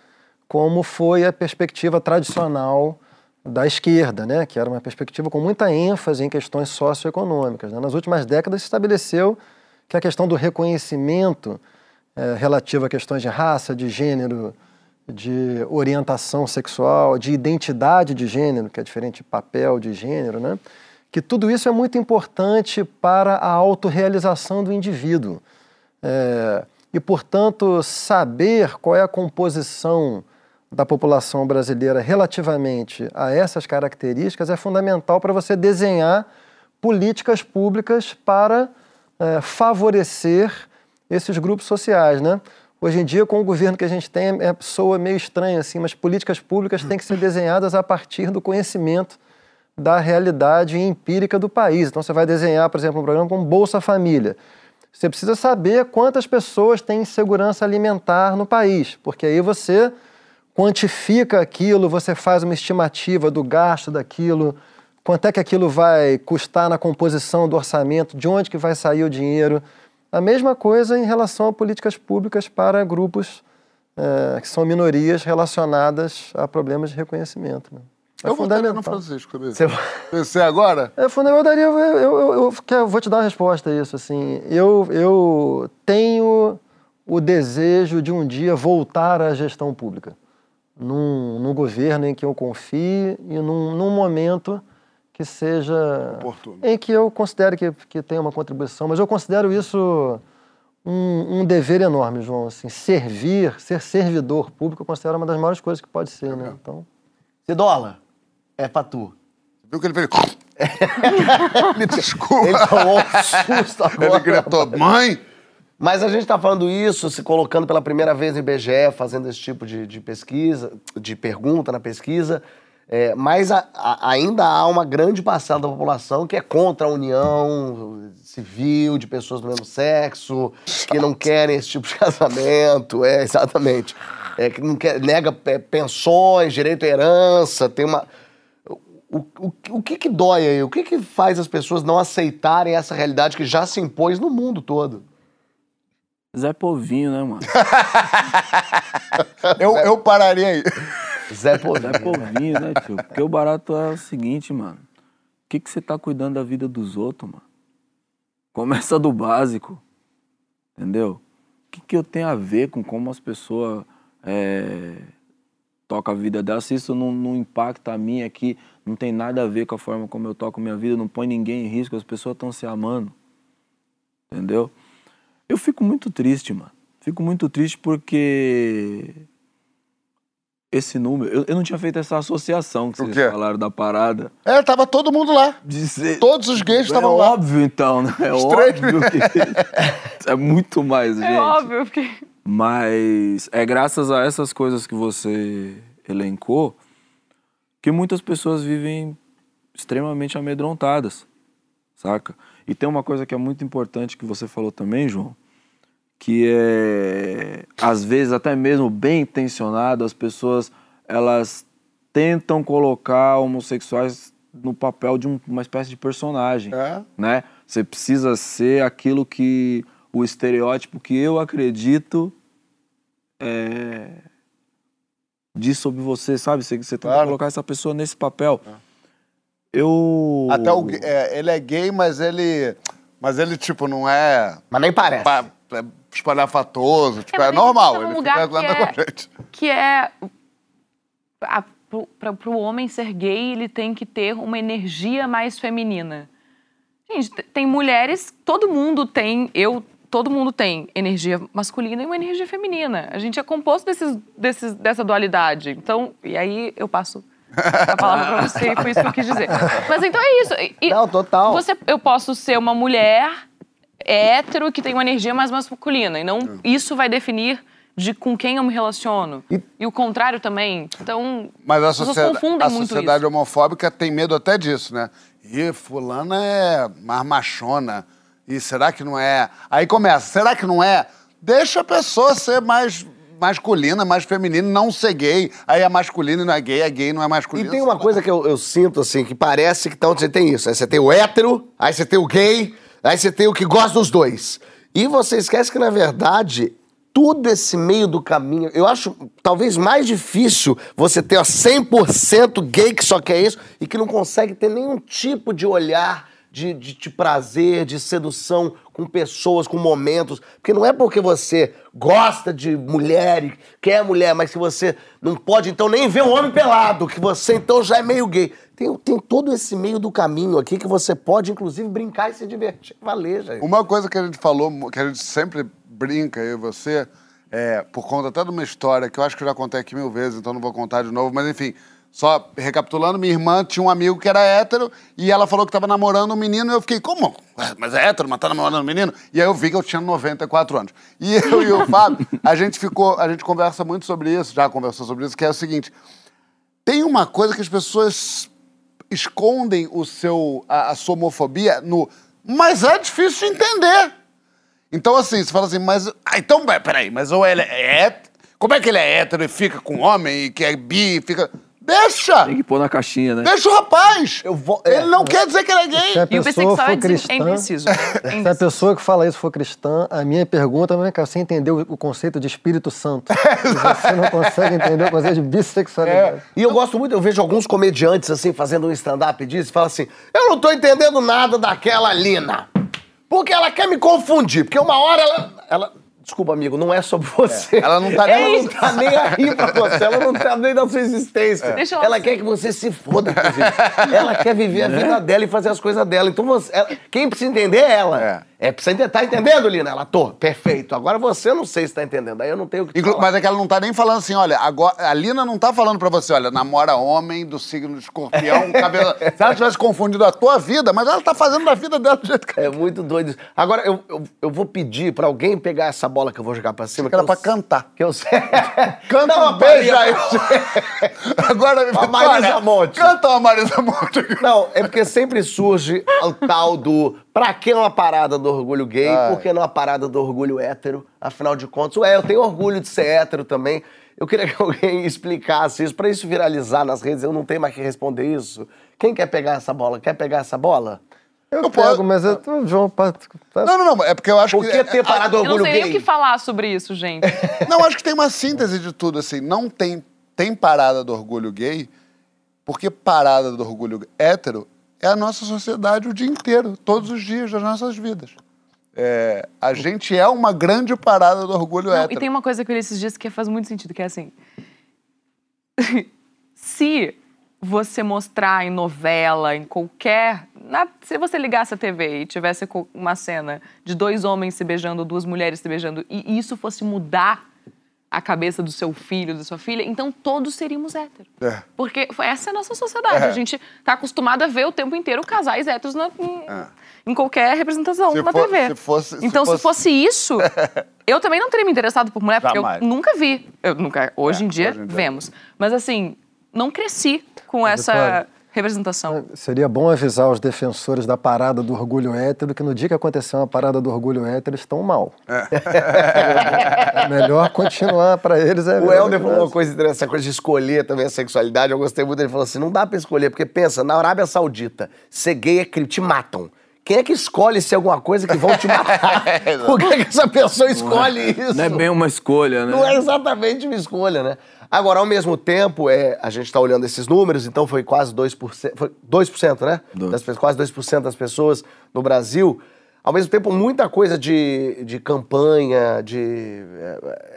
[SPEAKER 3] como foi a perspectiva tradicional da esquerda, né? que era uma perspectiva com muita ênfase em questões socioeconômicas. né? Nas últimas décadas se estabeleceu que a questão do reconhecimento eh, relativo a questões de raça, de gênero, de orientação sexual, de identidade de gênero, que é diferente de papel de gênero, né? que tudo isso é muito importante para a autorrealização do indivíduo. É, e, portanto, saber qual é a composição da população brasileira relativamente a essas características é fundamental para você desenhar políticas públicas para é, favorecer esses grupos sociais, né? Hoje em dia, com o governo que a gente tem, é soa meio estranho assim, mas políticas públicas têm que ser desenhadas a partir do conhecimento da realidade empírica do país. Então, você vai desenhar, por exemplo, um programa como Bolsa Família. Você precisa saber quantas pessoas têm insegurança alimentar no país, porque aí você quantifica aquilo, você faz uma estimativa do gasto daquilo, quanto é que aquilo vai custar na composição do orçamento, de onde que vai sair o dinheiro. A mesma coisa em relação a políticas públicas para grupos eh, que são minorias relacionadas a problemas de reconhecimento. né? É
[SPEAKER 2] eu votaria no
[SPEAKER 3] fundamental.
[SPEAKER 2] Francisco, sabia?
[SPEAKER 1] Você-
[SPEAKER 2] Você agora?
[SPEAKER 3] É fundamental. Eu, daria- eu, eu, eu, vou te dar uma resposta a isso. Assim, eu, eu tenho o desejo de um dia voltar à gestão pública, num, num governo em que eu confie e num, num momento que seja
[SPEAKER 2] Oportuno.
[SPEAKER 3] em que eu considero que, que tem uma contribuição, mas eu considero isso um, um dever enorme, João. Assim, servir, ser servidor público, eu considero uma das maiores coisas que pode ser, né? Então,
[SPEAKER 1] Cidola, é pra tu.
[SPEAKER 2] Viu que ele fez? Me desculpa.
[SPEAKER 1] Ele tomou um susto agora.
[SPEAKER 2] Ele gritou, mãe!
[SPEAKER 1] Mas a gente está falando isso, se colocando pela primeira vez no IBGE, fazendo esse tipo de, de pesquisa, de pergunta na pesquisa, é, mas a- a- ainda há uma grande parcela da população que é contra a união civil de pessoas do mesmo sexo, que não querem esse tipo de casamento, é, exatamente. É, que quer, nega é, pensões, direito à herança, tem uma... O, o, o que que dói aí? O que que faz as pessoas não aceitarem essa realidade que já se impôs no mundo todo?
[SPEAKER 4] Zé Povinho, né, mano?
[SPEAKER 2] Eu, eu pararia aí.
[SPEAKER 1] Zé Povinho.
[SPEAKER 4] Zé Povinho, né, tio? Porque o barato é o seguinte, mano. O que, que você tá cuidando da vida dos outros, mano? Começa do básico. Entendeu? O que, que eu tenho a ver com como as pessoas é, tocam a vida delas? Se isso não, não impacta a mim aqui, não tem nada a ver com a forma como eu toco minha vida, não põe ninguém em risco, as pessoas estão se amando. Entendeu? Eu fico muito triste, mano. Fico muito triste porque esse número. Eu, eu não tinha feito essa associação que
[SPEAKER 2] O
[SPEAKER 4] vocês
[SPEAKER 2] quê?
[SPEAKER 4] falaram da parada.
[SPEAKER 2] É, tava todo mundo lá.
[SPEAKER 4] De ser-
[SPEAKER 2] Todos os gays
[SPEAKER 4] é
[SPEAKER 2] estavam lá.
[SPEAKER 4] óbvio, então, né? É
[SPEAKER 2] Os três
[SPEAKER 4] óbvio que. é muito mais, gente.
[SPEAKER 5] É óbvio, porque.
[SPEAKER 4] Mas é graças a essas coisas que você elencou que muitas pessoas vivem extremamente amedrontadas, saca? E tem uma coisa que é muito importante que você falou também, João, que é às vezes até mesmo bem intencionado, as pessoas elas tentam colocar homossexuais no papel de um- uma espécie de personagem
[SPEAKER 2] É.
[SPEAKER 4] né? Você precisa ser aquilo que o estereótipo que eu acredito é, diz sobre você, sabe? Você, você tenta
[SPEAKER 2] Claro.
[SPEAKER 4] colocar essa pessoa nesse papel. Eu
[SPEAKER 2] Até o, gay- é, ele é gay, mas ele. Mas ele, tipo, não é.
[SPEAKER 1] Mas nem parece.
[SPEAKER 2] pa- é espalhafatoso. Tipo, é,
[SPEAKER 5] mas
[SPEAKER 2] normal. Ele fica
[SPEAKER 5] lugar
[SPEAKER 2] lá
[SPEAKER 5] que
[SPEAKER 2] com a
[SPEAKER 5] é-
[SPEAKER 2] gente.
[SPEAKER 5] que é a, pro, pra, pro homem ser gay, ele tem que ter uma energia mais feminina. Gente, tem mulheres, todo mundo tem, eu, todo mundo tem energia masculina e uma energia feminina. A gente é composto desses, desses, dessa dualidade. Então, e aí eu passo a palavra pra você, foi isso que eu quis dizer. Mas então é isso. E- e
[SPEAKER 1] Não, total.
[SPEAKER 5] Você, eu posso ser uma mulher hétero que tem uma energia mais masculina. E não isso vai definir de com quem eu me relaciono. E, o contrário também. Então,
[SPEAKER 2] Mas a, sociedade,
[SPEAKER 5] confundem
[SPEAKER 2] a
[SPEAKER 5] muito
[SPEAKER 2] sociedade
[SPEAKER 5] isso.
[SPEAKER 2] homofóbica tem medo até disso, né? Ih, fulana é mais machona. E será que não é? Aí começa, será que não é? Deixa a pessoa ser mais masculina, mais feminina, não ser gay. Aí é masculino e não é gay, é gay não é masculino.
[SPEAKER 1] E tem uma coisa que eu, eu sinto, assim, que parece que então você tem isso. Aí você tem o hétero, aí você tem o gay, aí você tem o que gosta dos dois. E você esquece que, na verdade, tudo esse meio do caminho, eu acho talvez mais difícil você ter ó, 100% gay que só quer isso e que não consegue ter nenhum tipo de olhar de, de, de prazer, de sedução com pessoas, com momentos. Porque não é porque você gosta de mulher e quer mulher, mas que você não pode então nem ver um homem pelado, que você então já é meio gay. Tem, tem todo esse meio do caminho aqui que você pode, inclusive, brincar e se divertir. Valer, gente.
[SPEAKER 2] Uma coisa que a gente falou, que a gente sempre brinca, eu e você, é, por conta até de uma história que eu acho que eu já contei aqui mil vezes, então não vou contar de novo, mas enfim, só recapitulando, minha irmã tinha um amigo que era hétero e ela falou que estava namorando um menino e eu fiquei, como? Mas é hétero, mas tá namorando um menino? E aí eu vi que eu tinha 94 anos. E eu e o Fábio, a gente ficou, a gente conversa muito sobre isso, já conversou sobre isso, que é o seguinte, tem uma coisa que as pessoas escondem o seu, a, a sua homofobia no. Mas é difícil de entender. Então, assim, você fala assim, mas. Ah, então, pera- peraí, mas ou ele é hétero. Como é que ele é hétero e fica com homem e que é bi e fica. Deixa!
[SPEAKER 4] Tem que pôr na caixinha, né?
[SPEAKER 2] Deixa o rapaz!
[SPEAKER 1] Eu vou- é.
[SPEAKER 2] Ele não quer dizer que ele é
[SPEAKER 3] Se a
[SPEAKER 2] gay.
[SPEAKER 5] E o
[SPEAKER 3] pessoa
[SPEAKER 5] bissexual
[SPEAKER 3] for
[SPEAKER 5] é
[SPEAKER 3] cristã,
[SPEAKER 5] é indeciso. É
[SPEAKER 3] se a
[SPEAKER 5] indeciso.
[SPEAKER 3] pessoa que fala isso for cristã, a minha pergunta é que você entendeu o conceito de Espírito Santo. Você não consegue entender o conceito de bissexualidade.
[SPEAKER 1] E eu gosto muito, eu vejo alguns comediantes assim fazendo um stand-up disso e falam assim: eu não tô entendendo nada daquela Lina. Porque ela quer me confundir. Porque uma hora ela. ela- Desculpa, amigo, não é sobre você.
[SPEAKER 2] Ela não tá
[SPEAKER 1] ela
[SPEAKER 2] nem-
[SPEAKER 1] não tá nem aí pra você, ela não tá nem da sua existência.
[SPEAKER 5] Deixa ela
[SPEAKER 1] ela quer que você se foda, inclusive. ela quer viver a vida dela e fazer as coisas dela. Então você, ela- quem precisa entender é ela.
[SPEAKER 2] É.
[SPEAKER 1] É, entender. Tá entendendo, Lina? Ela, tô, perfeito. Agora você não sei se tá entendendo. Aí eu não tenho o que
[SPEAKER 2] Inclu-
[SPEAKER 1] falar.
[SPEAKER 2] Mas é que ela não tá nem falando assim, olha, agora, a Lina não tá falando pra você, olha, namora homem do signo de escorpião, cabelo. Se ela tivesse confundido a tua vida, mas ela tá fazendo da vida dela do jeito que
[SPEAKER 1] É muito doido isso. Agora, eu, eu, eu vou pedir pra alguém pegar essa bola que eu vou jogar pra cima.
[SPEAKER 2] que era
[SPEAKER 1] eu
[SPEAKER 2] pra cantar.
[SPEAKER 1] Que eu sei.
[SPEAKER 2] Canta
[SPEAKER 1] Não,
[SPEAKER 2] um beijo aí. Agora,
[SPEAKER 1] A Marisa Monte.
[SPEAKER 2] Canta uma Marisa Monte.
[SPEAKER 1] Não, é porque sempre surge o tal do. Pra que uma parada do orgulho gay?
[SPEAKER 2] Ai.
[SPEAKER 1] Por que não uma parada do orgulho hétero? Afinal de contas, ué, eu tenho orgulho de ser hétero também. Eu queria que alguém explicasse isso. Pra isso viralizar nas redes, eu não tenho mais que responder isso. Quem quer pegar essa bola? Quer pegar essa bola?
[SPEAKER 3] Eu,
[SPEAKER 2] Eu
[SPEAKER 3] pego,
[SPEAKER 2] posso-
[SPEAKER 3] mas eu, o João...
[SPEAKER 2] Não, não, não, é porque eu acho
[SPEAKER 1] Por
[SPEAKER 2] que...
[SPEAKER 1] que ter parado do
[SPEAKER 5] Eu não
[SPEAKER 1] orgulho
[SPEAKER 5] sei nem o
[SPEAKER 1] gay?
[SPEAKER 5] que falar sobre isso, gente.
[SPEAKER 2] Não, acho que tem uma síntese de tudo, assim. Não tem, tem parada do orgulho gay, porque parada do orgulho hétero é a nossa sociedade o dia inteiro, todos os dias das nossas vidas. É, a gente é uma grande parada do orgulho
[SPEAKER 5] Não,
[SPEAKER 2] hétero.
[SPEAKER 5] e tem uma coisa que eu li esses dias que faz muito sentido, que é assim. se você mostrar em novela, em qualquer. na- se você ligasse a TV e tivesse uma cena de dois homens se beijando, duas mulheres se beijando, e isso fosse mudar a cabeça do seu filho, da sua filha, então todos seríamos héteros.
[SPEAKER 2] É.
[SPEAKER 5] Porque foi- essa é a nossa sociedade. A gente tá acostumado a ver o tempo inteiro casais héteros na- em, em qualquer representação
[SPEAKER 2] Se
[SPEAKER 5] na
[SPEAKER 2] for-
[SPEAKER 5] TV.
[SPEAKER 2] se fosse- se
[SPEAKER 5] então, se
[SPEAKER 2] fosse-
[SPEAKER 5] fosse isso, eu também não teria me interessado por mulher, porque
[SPEAKER 2] Jamais.
[SPEAKER 5] eu nunca vi. Eu nunca, hoje,
[SPEAKER 2] É,
[SPEAKER 5] em dia,
[SPEAKER 2] hoje em dia.
[SPEAKER 5] vemos. Mas assim, não cresci com essa
[SPEAKER 3] Vitória,
[SPEAKER 5] representação.
[SPEAKER 3] Seria bom avisar os defensores da parada do orgulho hétero que no dia que aconteceu uma parada do orgulho hétero, eles estão mal. É. Melhor continuar para eles. É
[SPEAKER 1] O Helder falou uma coisa interessante, essa coisa de escolher também a sexualidade. Eu gostei muito. Ele falou assim: não dá pra escolher, porque pensa, na Arábia Saudita, ser gay é crime, te matam. Quem é que escolhe ser alguma coisa que vão te matar? Por que, que essa pessoa escolhe isso?
[SPEAKER 4] Não é bem uma escolha, né?
[SPEAKER 1] Não é exatamente uma escolha, né? Agora, ao mesmo tempo, é, a gente está olhando esses números, então foi quase 2%, foi 2%, né?
[SPEAKER 4] Dois.
[SPEAKER 1] Das, quase 2% das pessoas no Brasil. Ao mesmo tempo, muita coisa de, de campanha, de,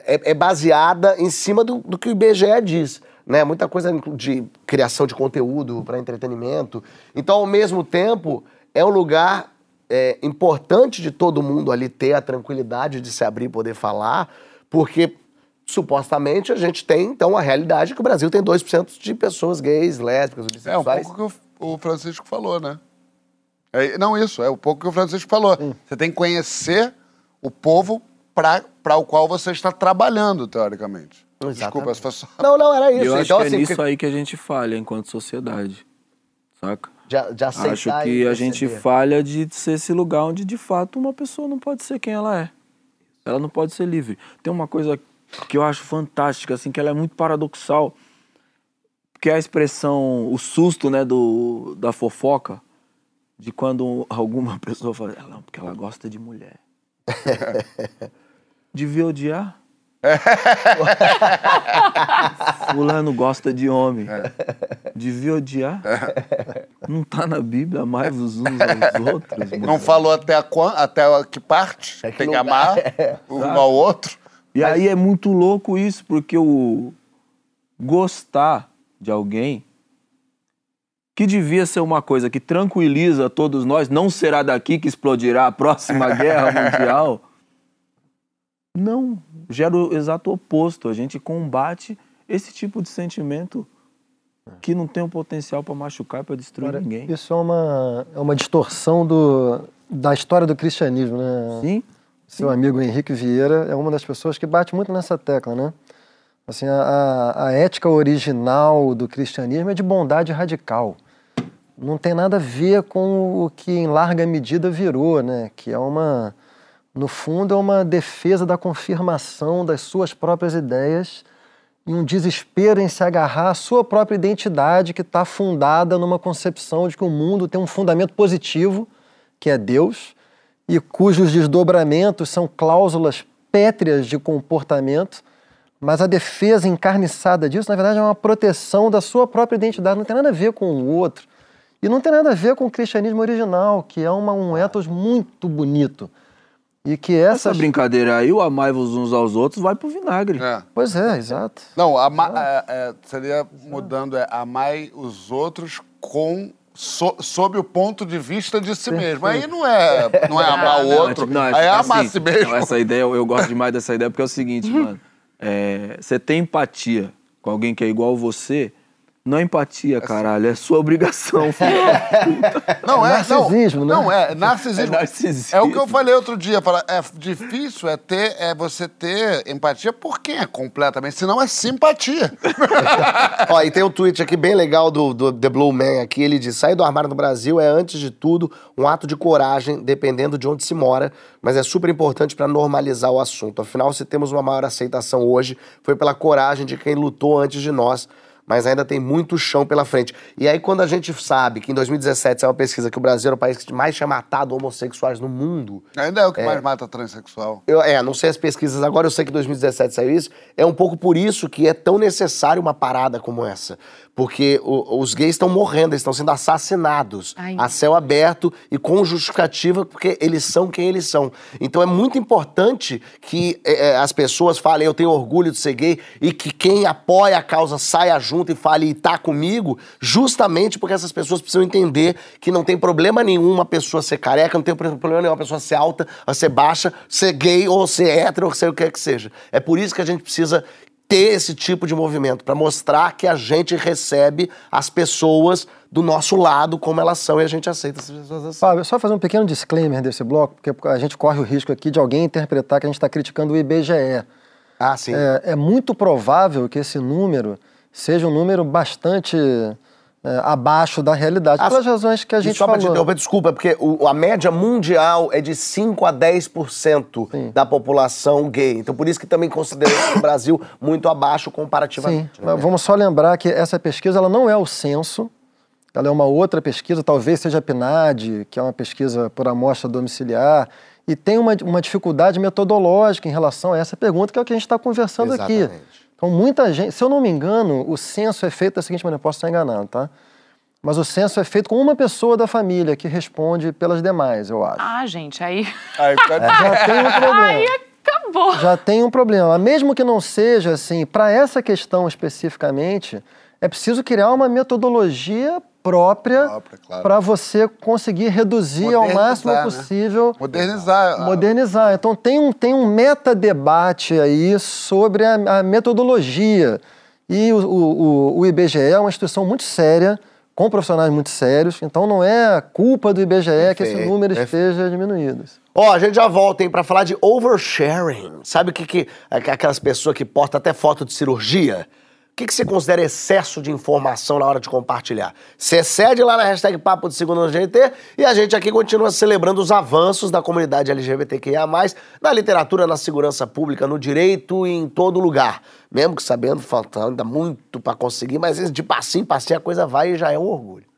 [SPEAKER 1] é, é baseada em cima do, do que o IBGE diz. Né? Muita coisa de criação de conteúdo para entretenimento. Então, ao mesmo tempo, é um lugar é, importante de todo mundo ali ter a tranquilidade de se abrir e poder falar, porque supostamente a gente tem, então, a realidade que o Brasil tem 2% de pessoas gays, lésbicas,
[SPEAKER 2] É um
[SPEAKER 1] bissexuais.
[SPEAKER 2] pouco que o, o Francisco falou, né? É, não, isso, é um pouco que o Francisco falou. Você tem que conhecer o povo para o qual você está trabalhando, teoricamente. Desculpa, se foi só...
[SPEAKER 1] Não, não, era isso.
[SPEAKER 4] eu acho
[SPEAKER 1] então,
[SPEAKER 4] que é
[SPEAKER 1] assim,
[SPEAKER 4] nisso
[SPEAKER 1] porque-
[SPEAKER 4] aí que a gente falha enquanto sociedade. Saca?
[SPEAKER 1] de, de aceitar
[SPEAKER 4] Acho que a gente falha de ser esse lugar onde de fato uma pessoa não pode ser quem ela é. Ela não pode ser livre. Tem uma coisa que eu acho fantástica, assim, que ela é muito paradoxal, que é a expressão, o susto, né, do, da fofoca, de quando alguma pessoa fala, "Ah, não, porque ela gosta de mulher. Devia odiar. Fulano gosta de homem. Devia odiar. Não tá na Bíblia, amai-vos uns aos outros.
[SPEAKER 2] Não falou até, a, até a que parte
[SPEAKER 1] É que
[SPEAKER 2] tem que amar um ao outro.
[SPEAKER 4] E aí é muito louco isso, porque o gostar de alguém que devia ser uma coisa que tranquiliza todos nós, não será daqui que explodirá a próxima guerra mundial. Não, gera o exato oposto. A gente combate esse tipo de sentimento que não tem o potencial para machucar, para destruir
[SPEAKER 3] Agora,
[SPEAKER 4] ninguém.
[SPEAKER 3] Isso é uma, é uma distorção do, da história do cristianismo, né?
[SPEAKER 4] Sim,
[SPEAKER 3] Seu amigo Henrique Vieira é uma das pessoas que bate muito nessa tecla, né? Assim, a, a- ética original do cristianismo é de bondade radical. Não tem nada a ver com o que em larga medida virou, né? Que é uma, no fundo, é uma defesa da confirmação das suas próprias ideias e um desespero em se agarrar à sua própria identidade que está fundada numa concepção de que o mundo tem um fundamento positivo, que é Deus, e cujos desdobramentos são cláusulas pétreas de comportamento, mas a defesa encarniçada disso, na verdade, é uma proteção da sua própria identidade, não tem nada a ver com o outro. E não tem nada a ver com o cristianismo original, que é uma, um ethos muito bonito. E que
[SPEAKER 4] essa
[SPEAKER 3] essas...
[SPEAKER 4] brincadeira aí, o amai-vos uns aos outros, vai pro vinagre.
[SPEAKER 2] É.
[SPEAKER 3] Pois é, exato.
[SPEAKER 2] Não, ama- é, é, seria mudando, é amai os outros com so- sob o ponto de vista de si mesmo. Aí não é, não é amar o
[SPEAKER 4] Não,
[SPEAKER 2] outro,
[SPEAKER 4] tipo, não,
[SPEAKER 2] aí é
[SPEAKER 4] assim,
[SPEAKER 2] amar a si mesmo.
[SPEAKER 4] não, essa ideia, eu, eu gosto demais dessa ideia, porque é o seguinte, mano. é, Você tem empatia com alguém que é igual você, não é empatia, caralho, é sua obrigação, filho.
[SPEAKER 2] Não é,
[SPEAKER 3] Narcisismo,
[SPEAKER 2] não,
[SPEAKER 3] né?
[SPEAKER 2] Não é, narcisismo.
[SPEAKER 4] É narcisismo.
[SPEAKER 2] É o que eu falei outro dia. fala, É difícil é ter, é você ter empatia por quem é completamente, senão é simpatia.
[SPEAKER 1] Ó, e tem um tweet aqui bem legal do, do The Blue Man aqui. Ele diz: sair do armário no Brasil é, antes de tudo, um ato de coragem, dependendo de onde se mora, mas é super importante para normalizar o assunto. Afinal, se temos uma maior aceitação hoje, foi pela coragem de quem lutou antes de nós. Mas ainda tem muito chão pela frente. E aí, quando a gente sabe que em 2017 saiu uma pesquisa que o Brasil era o país que mais tinha matado homossexuais no mundo,
[SPEAKER 2] Ainda é o que mais mata transexual.
[SPEAKER 1] eu, é, não sei as pesquisas agora, eu sei que em 2017 saiu isso. É um pouco por isso que é tão necessário uma parada como essa. Porque o- os gays estão morrendo, eles estão sendo assassinados
[SPEAKER 5] Ai.
[SPEAKER 1] a céu aberto e com justificativa, porque eles são quem eles são. Então é muito importante que é, é, as pessoas falem, eu tenho orgulho de ser gay, e que quem apoia a causa saia junto e fale e tá comigo, justamente porque essas pessoas precisam entender que não tem problema nenhum uma pessoa ser careca, não tem problema nenhum uma pessoa ser alta, ser baixa, ser gay ou ser hétero, ou ser o que quer que seja. É por isso que a gente precisa ter esse tipo de movimento, para mostrar que a gente recebe as pessoas do nosso lado como elas são e a gente aceita essas pessoas assim.
[SPEAKER 3] Fábio, só fazer um pequeno disclaimer desse bloco, porque a gente corre o risco aqui de alguém interpretar que a gente está criticando o IBGE.
[SPEAKER 1] Ah, sim.
[SPEAKER 3] É, é, muito provável que esse número seja um número bastante é, abaixo da realidade, pelas razões que a gente
[SPEAKER 1] só
[SPEAKER 3] falou.
[SPEAKER 1] Só para te desculpa, porque o, a média mundial é de 5 a 10% Sim. da população gay. Então, por isso que também considera o Brasil muito abaixo comparativamente.
[SPEAKER 3] Sim, né? vamos só lembrar que essa pesquisa ela não é o censo, ela é uma outra pesquisa, talvez seja a PNAD, que é uma pesquisa por amostra domiciliar, e tem uma, uma dificuldade metodológica em relação a essa pergunta, que é o que a gente está conversando
[SPEAKER 1] Exatamente.
[SPEAKER 3] aqui. Então, muita gente, se eu não me engano, o censo é feito da seguinte maneira, posso estar enganado, tá? Mas o censo é feito com uma pessoa da família que responde pelas demais, eu acho.
[SPEAKER 5] Ah, gente, aí.
[SPEAKER 2] Aí,
[SPEAKER 3] Já tem um problema.
[SPEAKER 5] Aí acabou.
[SPEAKER 3] Já tem um problema. Mesmo que não seja assim, para essa questão especificamente, é preciso criar uma metodologia própria,
[SPEAKER 2] Própria, claro.
[SPEAKER 3] para você conseguir reduzir ao máximo
[SPEAKER 2] Modernizar, né?
[SPEAKER 3] possível.
[SPEAKER 2] Modernizar. a-
[SPEAKER 3] Modernizar. Então tem um, tem um metadebate aí sobre a, a metodologia. E o, o, o- IBGE é uma instituição muito séria, com profissionais muito sérios, então não é culpa do IBGE que esse
[SPEAKER 1] Perfeito,
[SPEAKER 3] número
[SPEAKER 1] perfeito.
[SPEAKER 3] esteja diminuído.
[SPEAKER 1] Ó, a gente já volta, hein, pra falar de oversharing. Sabe o que, que aquelas pessoas que postam até foto de cirurgia? Que, que você considera excesso de informação na hora de compartilhar? Você excede lá na hashtag Papo de Segunda no GT e a gente aqui continua celebrando os avanços da comunidade LGBTQIA+, na literatura, na segurança pública, no direito e em todo lugar. Mesmo que sabendo, falta ainda muito pra conseguir, mas de passinho em passinho a coisa vai e já é um orgulho.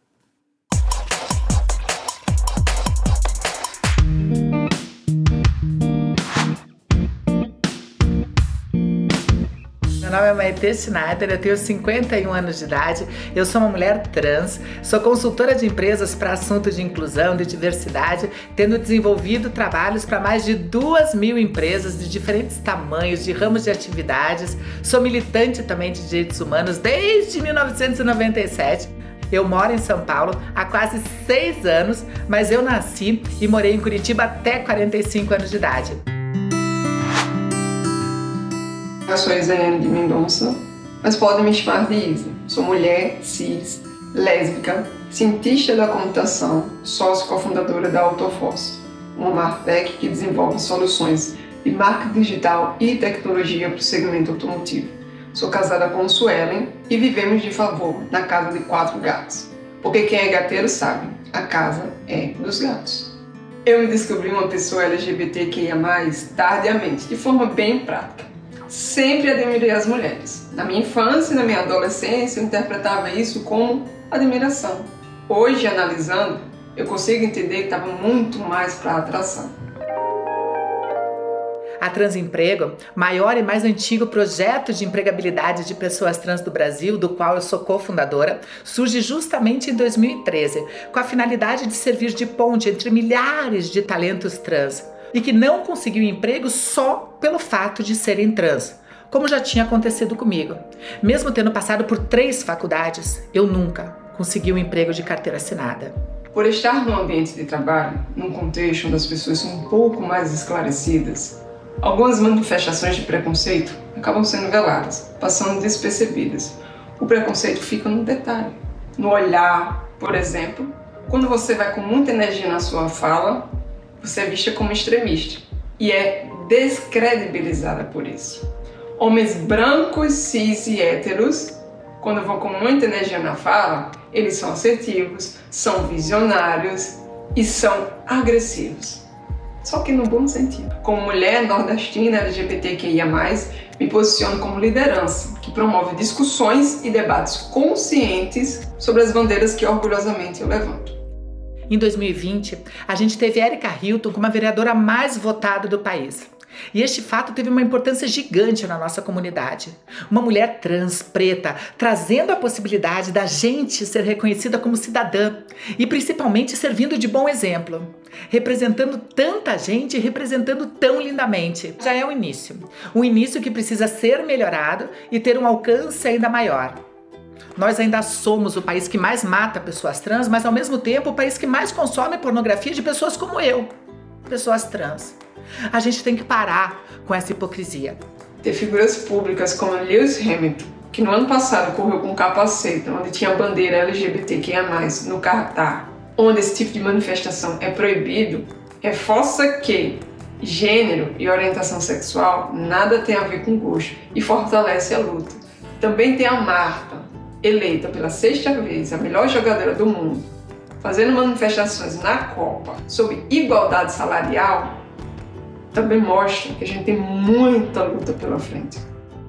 [SPEAKER 6] Nome é Maite Schneider, eu tenho 51 anos de idade, eu sou uma mulher trans, sou consultora de empresas para assuntos de inclusão e diversidade, tendo desenvolvido trabalhos para mais de duas mil empresas de diferentes tamanhos, de ramos de atividades, sou militante também de direitos humanos desde 1997. Eu moro em São Paulo há quase seis anos, mas eu nasci e morei em Curitiba até 45 anos de idade.
[SPEAKER 7] Eu sou Isaiane de Mendonça, mas podem me chamar de Isa. Sou mulher, cis, lésbica, cientista da computação, sócio cofundadora da Autoforce, uma Martech que desenvolve soluções de marketing digital e tecnologia para o segmento automotivo. Sou casada com Suelen e vivemos de favor na casa de quatro gatos. Porque quem é gateiro sabe, a casa é dos gatos. Eu me descobri uma pessoa LGBTQIA+, tardiamente, de forma bem prática sempre admirei as mulheres. Na minha infância e na minha adolescência, eu interpretava isso como admiração. Hoje, analisando, eu consigo entender que estava muito mais para atração.
[SPEAKER 6] A Transemprego, maior e mais antigo projeto de empregabilidade de pessoas trans do Brasil, do qual eu sou cofundadora, surge justamente em 2013, com a finalidade de servir de ponte entre milhares de talentos trans e que não conseguiu emprego só pelo fato de serem trans, como já tinha acontecido comigo. Mesmo tendo passado por três faculdades, eu nunca consegui um emprego de carteira assinada.
[SPEAKER 7] Por estar no ambiente de trabalho, num contexto onde as pessoas são um pouco mais esclarecidas, algumas manifestações de preconceito acabam sendo veladas, passando despercebidas. O preconceito fica no detalhe, no olhar, por exemplo, quando você vai com muita energia na sua fala, você é vista como extremista e é descredibilizada por isso. Homens brancos, cis e héteros, quando vão com muita energia na fala, eles são assertivos, são visionários e são agressivos. Só que no bom sentido. Como mulher nordestina LGBTQIA+, me posiciono como liderança, que promove discussões e debates conscientes sobre as bandeiras que orgulhosamente eu levanto.
[SPEAKER 6] Em 2020, a gente teve Erika Hilton como a vereadora mais votada do país. E este fato teve uma importância gigante na nossa comunidade. Uma mulher trans, preta, trazendo a possibilidade da gente ser reconhecida como cidadã e principalmente servindo de bom exemplo. Representando tanta gente e representando tão lindamente. Já é o início. Um início que precisa ser melhorado e ter um alcance ainda maior. Nós ainda somos o país que mais mata pessoas trans, mas ao mesmo tempo o país que mais consome pornografia de pessoas como eu, pessoas trans. A gente tem que parar com essa hipocrisia.
[SPEAKER 7] Ter figuras públicas como Lewis Hamilton, que no ano passado correu com um capacete, onde tinha a bandeira LGBTQIA+, no Catar, onde esse tipo de manifestação é proibido, reforça que gênero e orientação sexual nada tem a ver com gosto e fortalece a luta. Também tem a Marta, eleita pela sexta vez a melhor jogadora do mundo, fazendo manifestações na Copa sobre igualdade salarial, também mostra que a gente tem muita luta pela frente.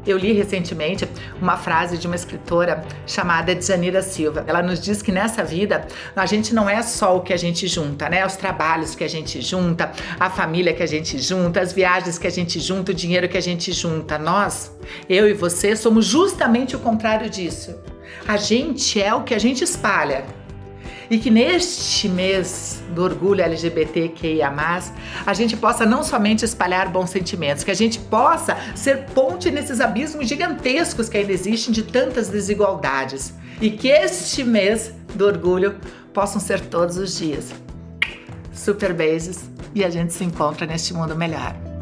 [SPEAKER 6] Eu li recentemente uma frase de uma escritora chamada Djanira Silva. Ela nos diz que nessa vida a gente não é só o que a gente junta, né? Os trabalhos que a gente junta, a família que a gente junta, as viagens que a gente junta, o dinheiro que a gente junta. Nós, eu e você, somos justamente o contrário disso. A gente é o que a gente espalha. E que neste mês do orgulho LGBTQIA, a gente possa não somente espalhar bons sentimentos, que a gente possa ser ponte nesses abismos gigantescos que ainda existem de tantas desigualdades. E que este mês do orgulho possam ser todos os dias. Super beijos e a gente se encontra neste mundo melhor.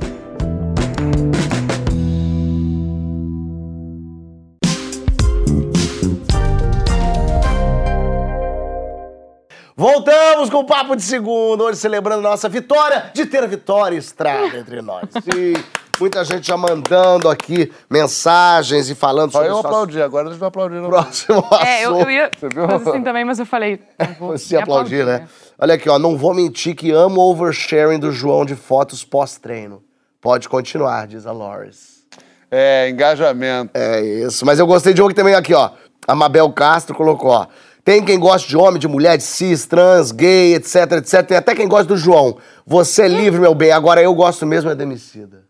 [SPEAKER 1] Voltamos com o Papo de Segundo, hoje celebrando nossa vitória de ter a Vitória Estrada entre nós. Sim, muita gente já mandando aqui mensagens e falando
[SPEAKER 2] Só
[SPEAKER 1] sobre
[SPEAKER 2] eu
[SPEAKER 1] os nossos
[SPEAKER 2] aplaudir, agora eu aplaudir. no
[SPEAKER 1] próximo
[SPEAKER 5] É, eu,
[SPEAKER 1] assunto.
[SPEAKER 5] eu ia
[SPEAKER 2] Você viu?
[SPEAKER 5] fazer assim também, mas eu falei. eu vou
[SPEAKER 1] Você
[SPEAKER 5] me
[SPEAKER 1] aplaudir, né? Olha aqui, ó, não vou mentir que amo o oversharing do João de fotos pós-treino. Pode continuar, diz a Loris.
[SPEAKER 2] É, engajamento.
[SPEAKER 1] É isso, mas eu gostei de um que também aqui, ó. A Mabel Castro colocou, ó. Tem quem gosta de homem, de mulher, de cis, trans, gay, etc, etc. Tem até quem gosta do João. Você é livre, meu bem. Agora eu gosto mesmo é demicida.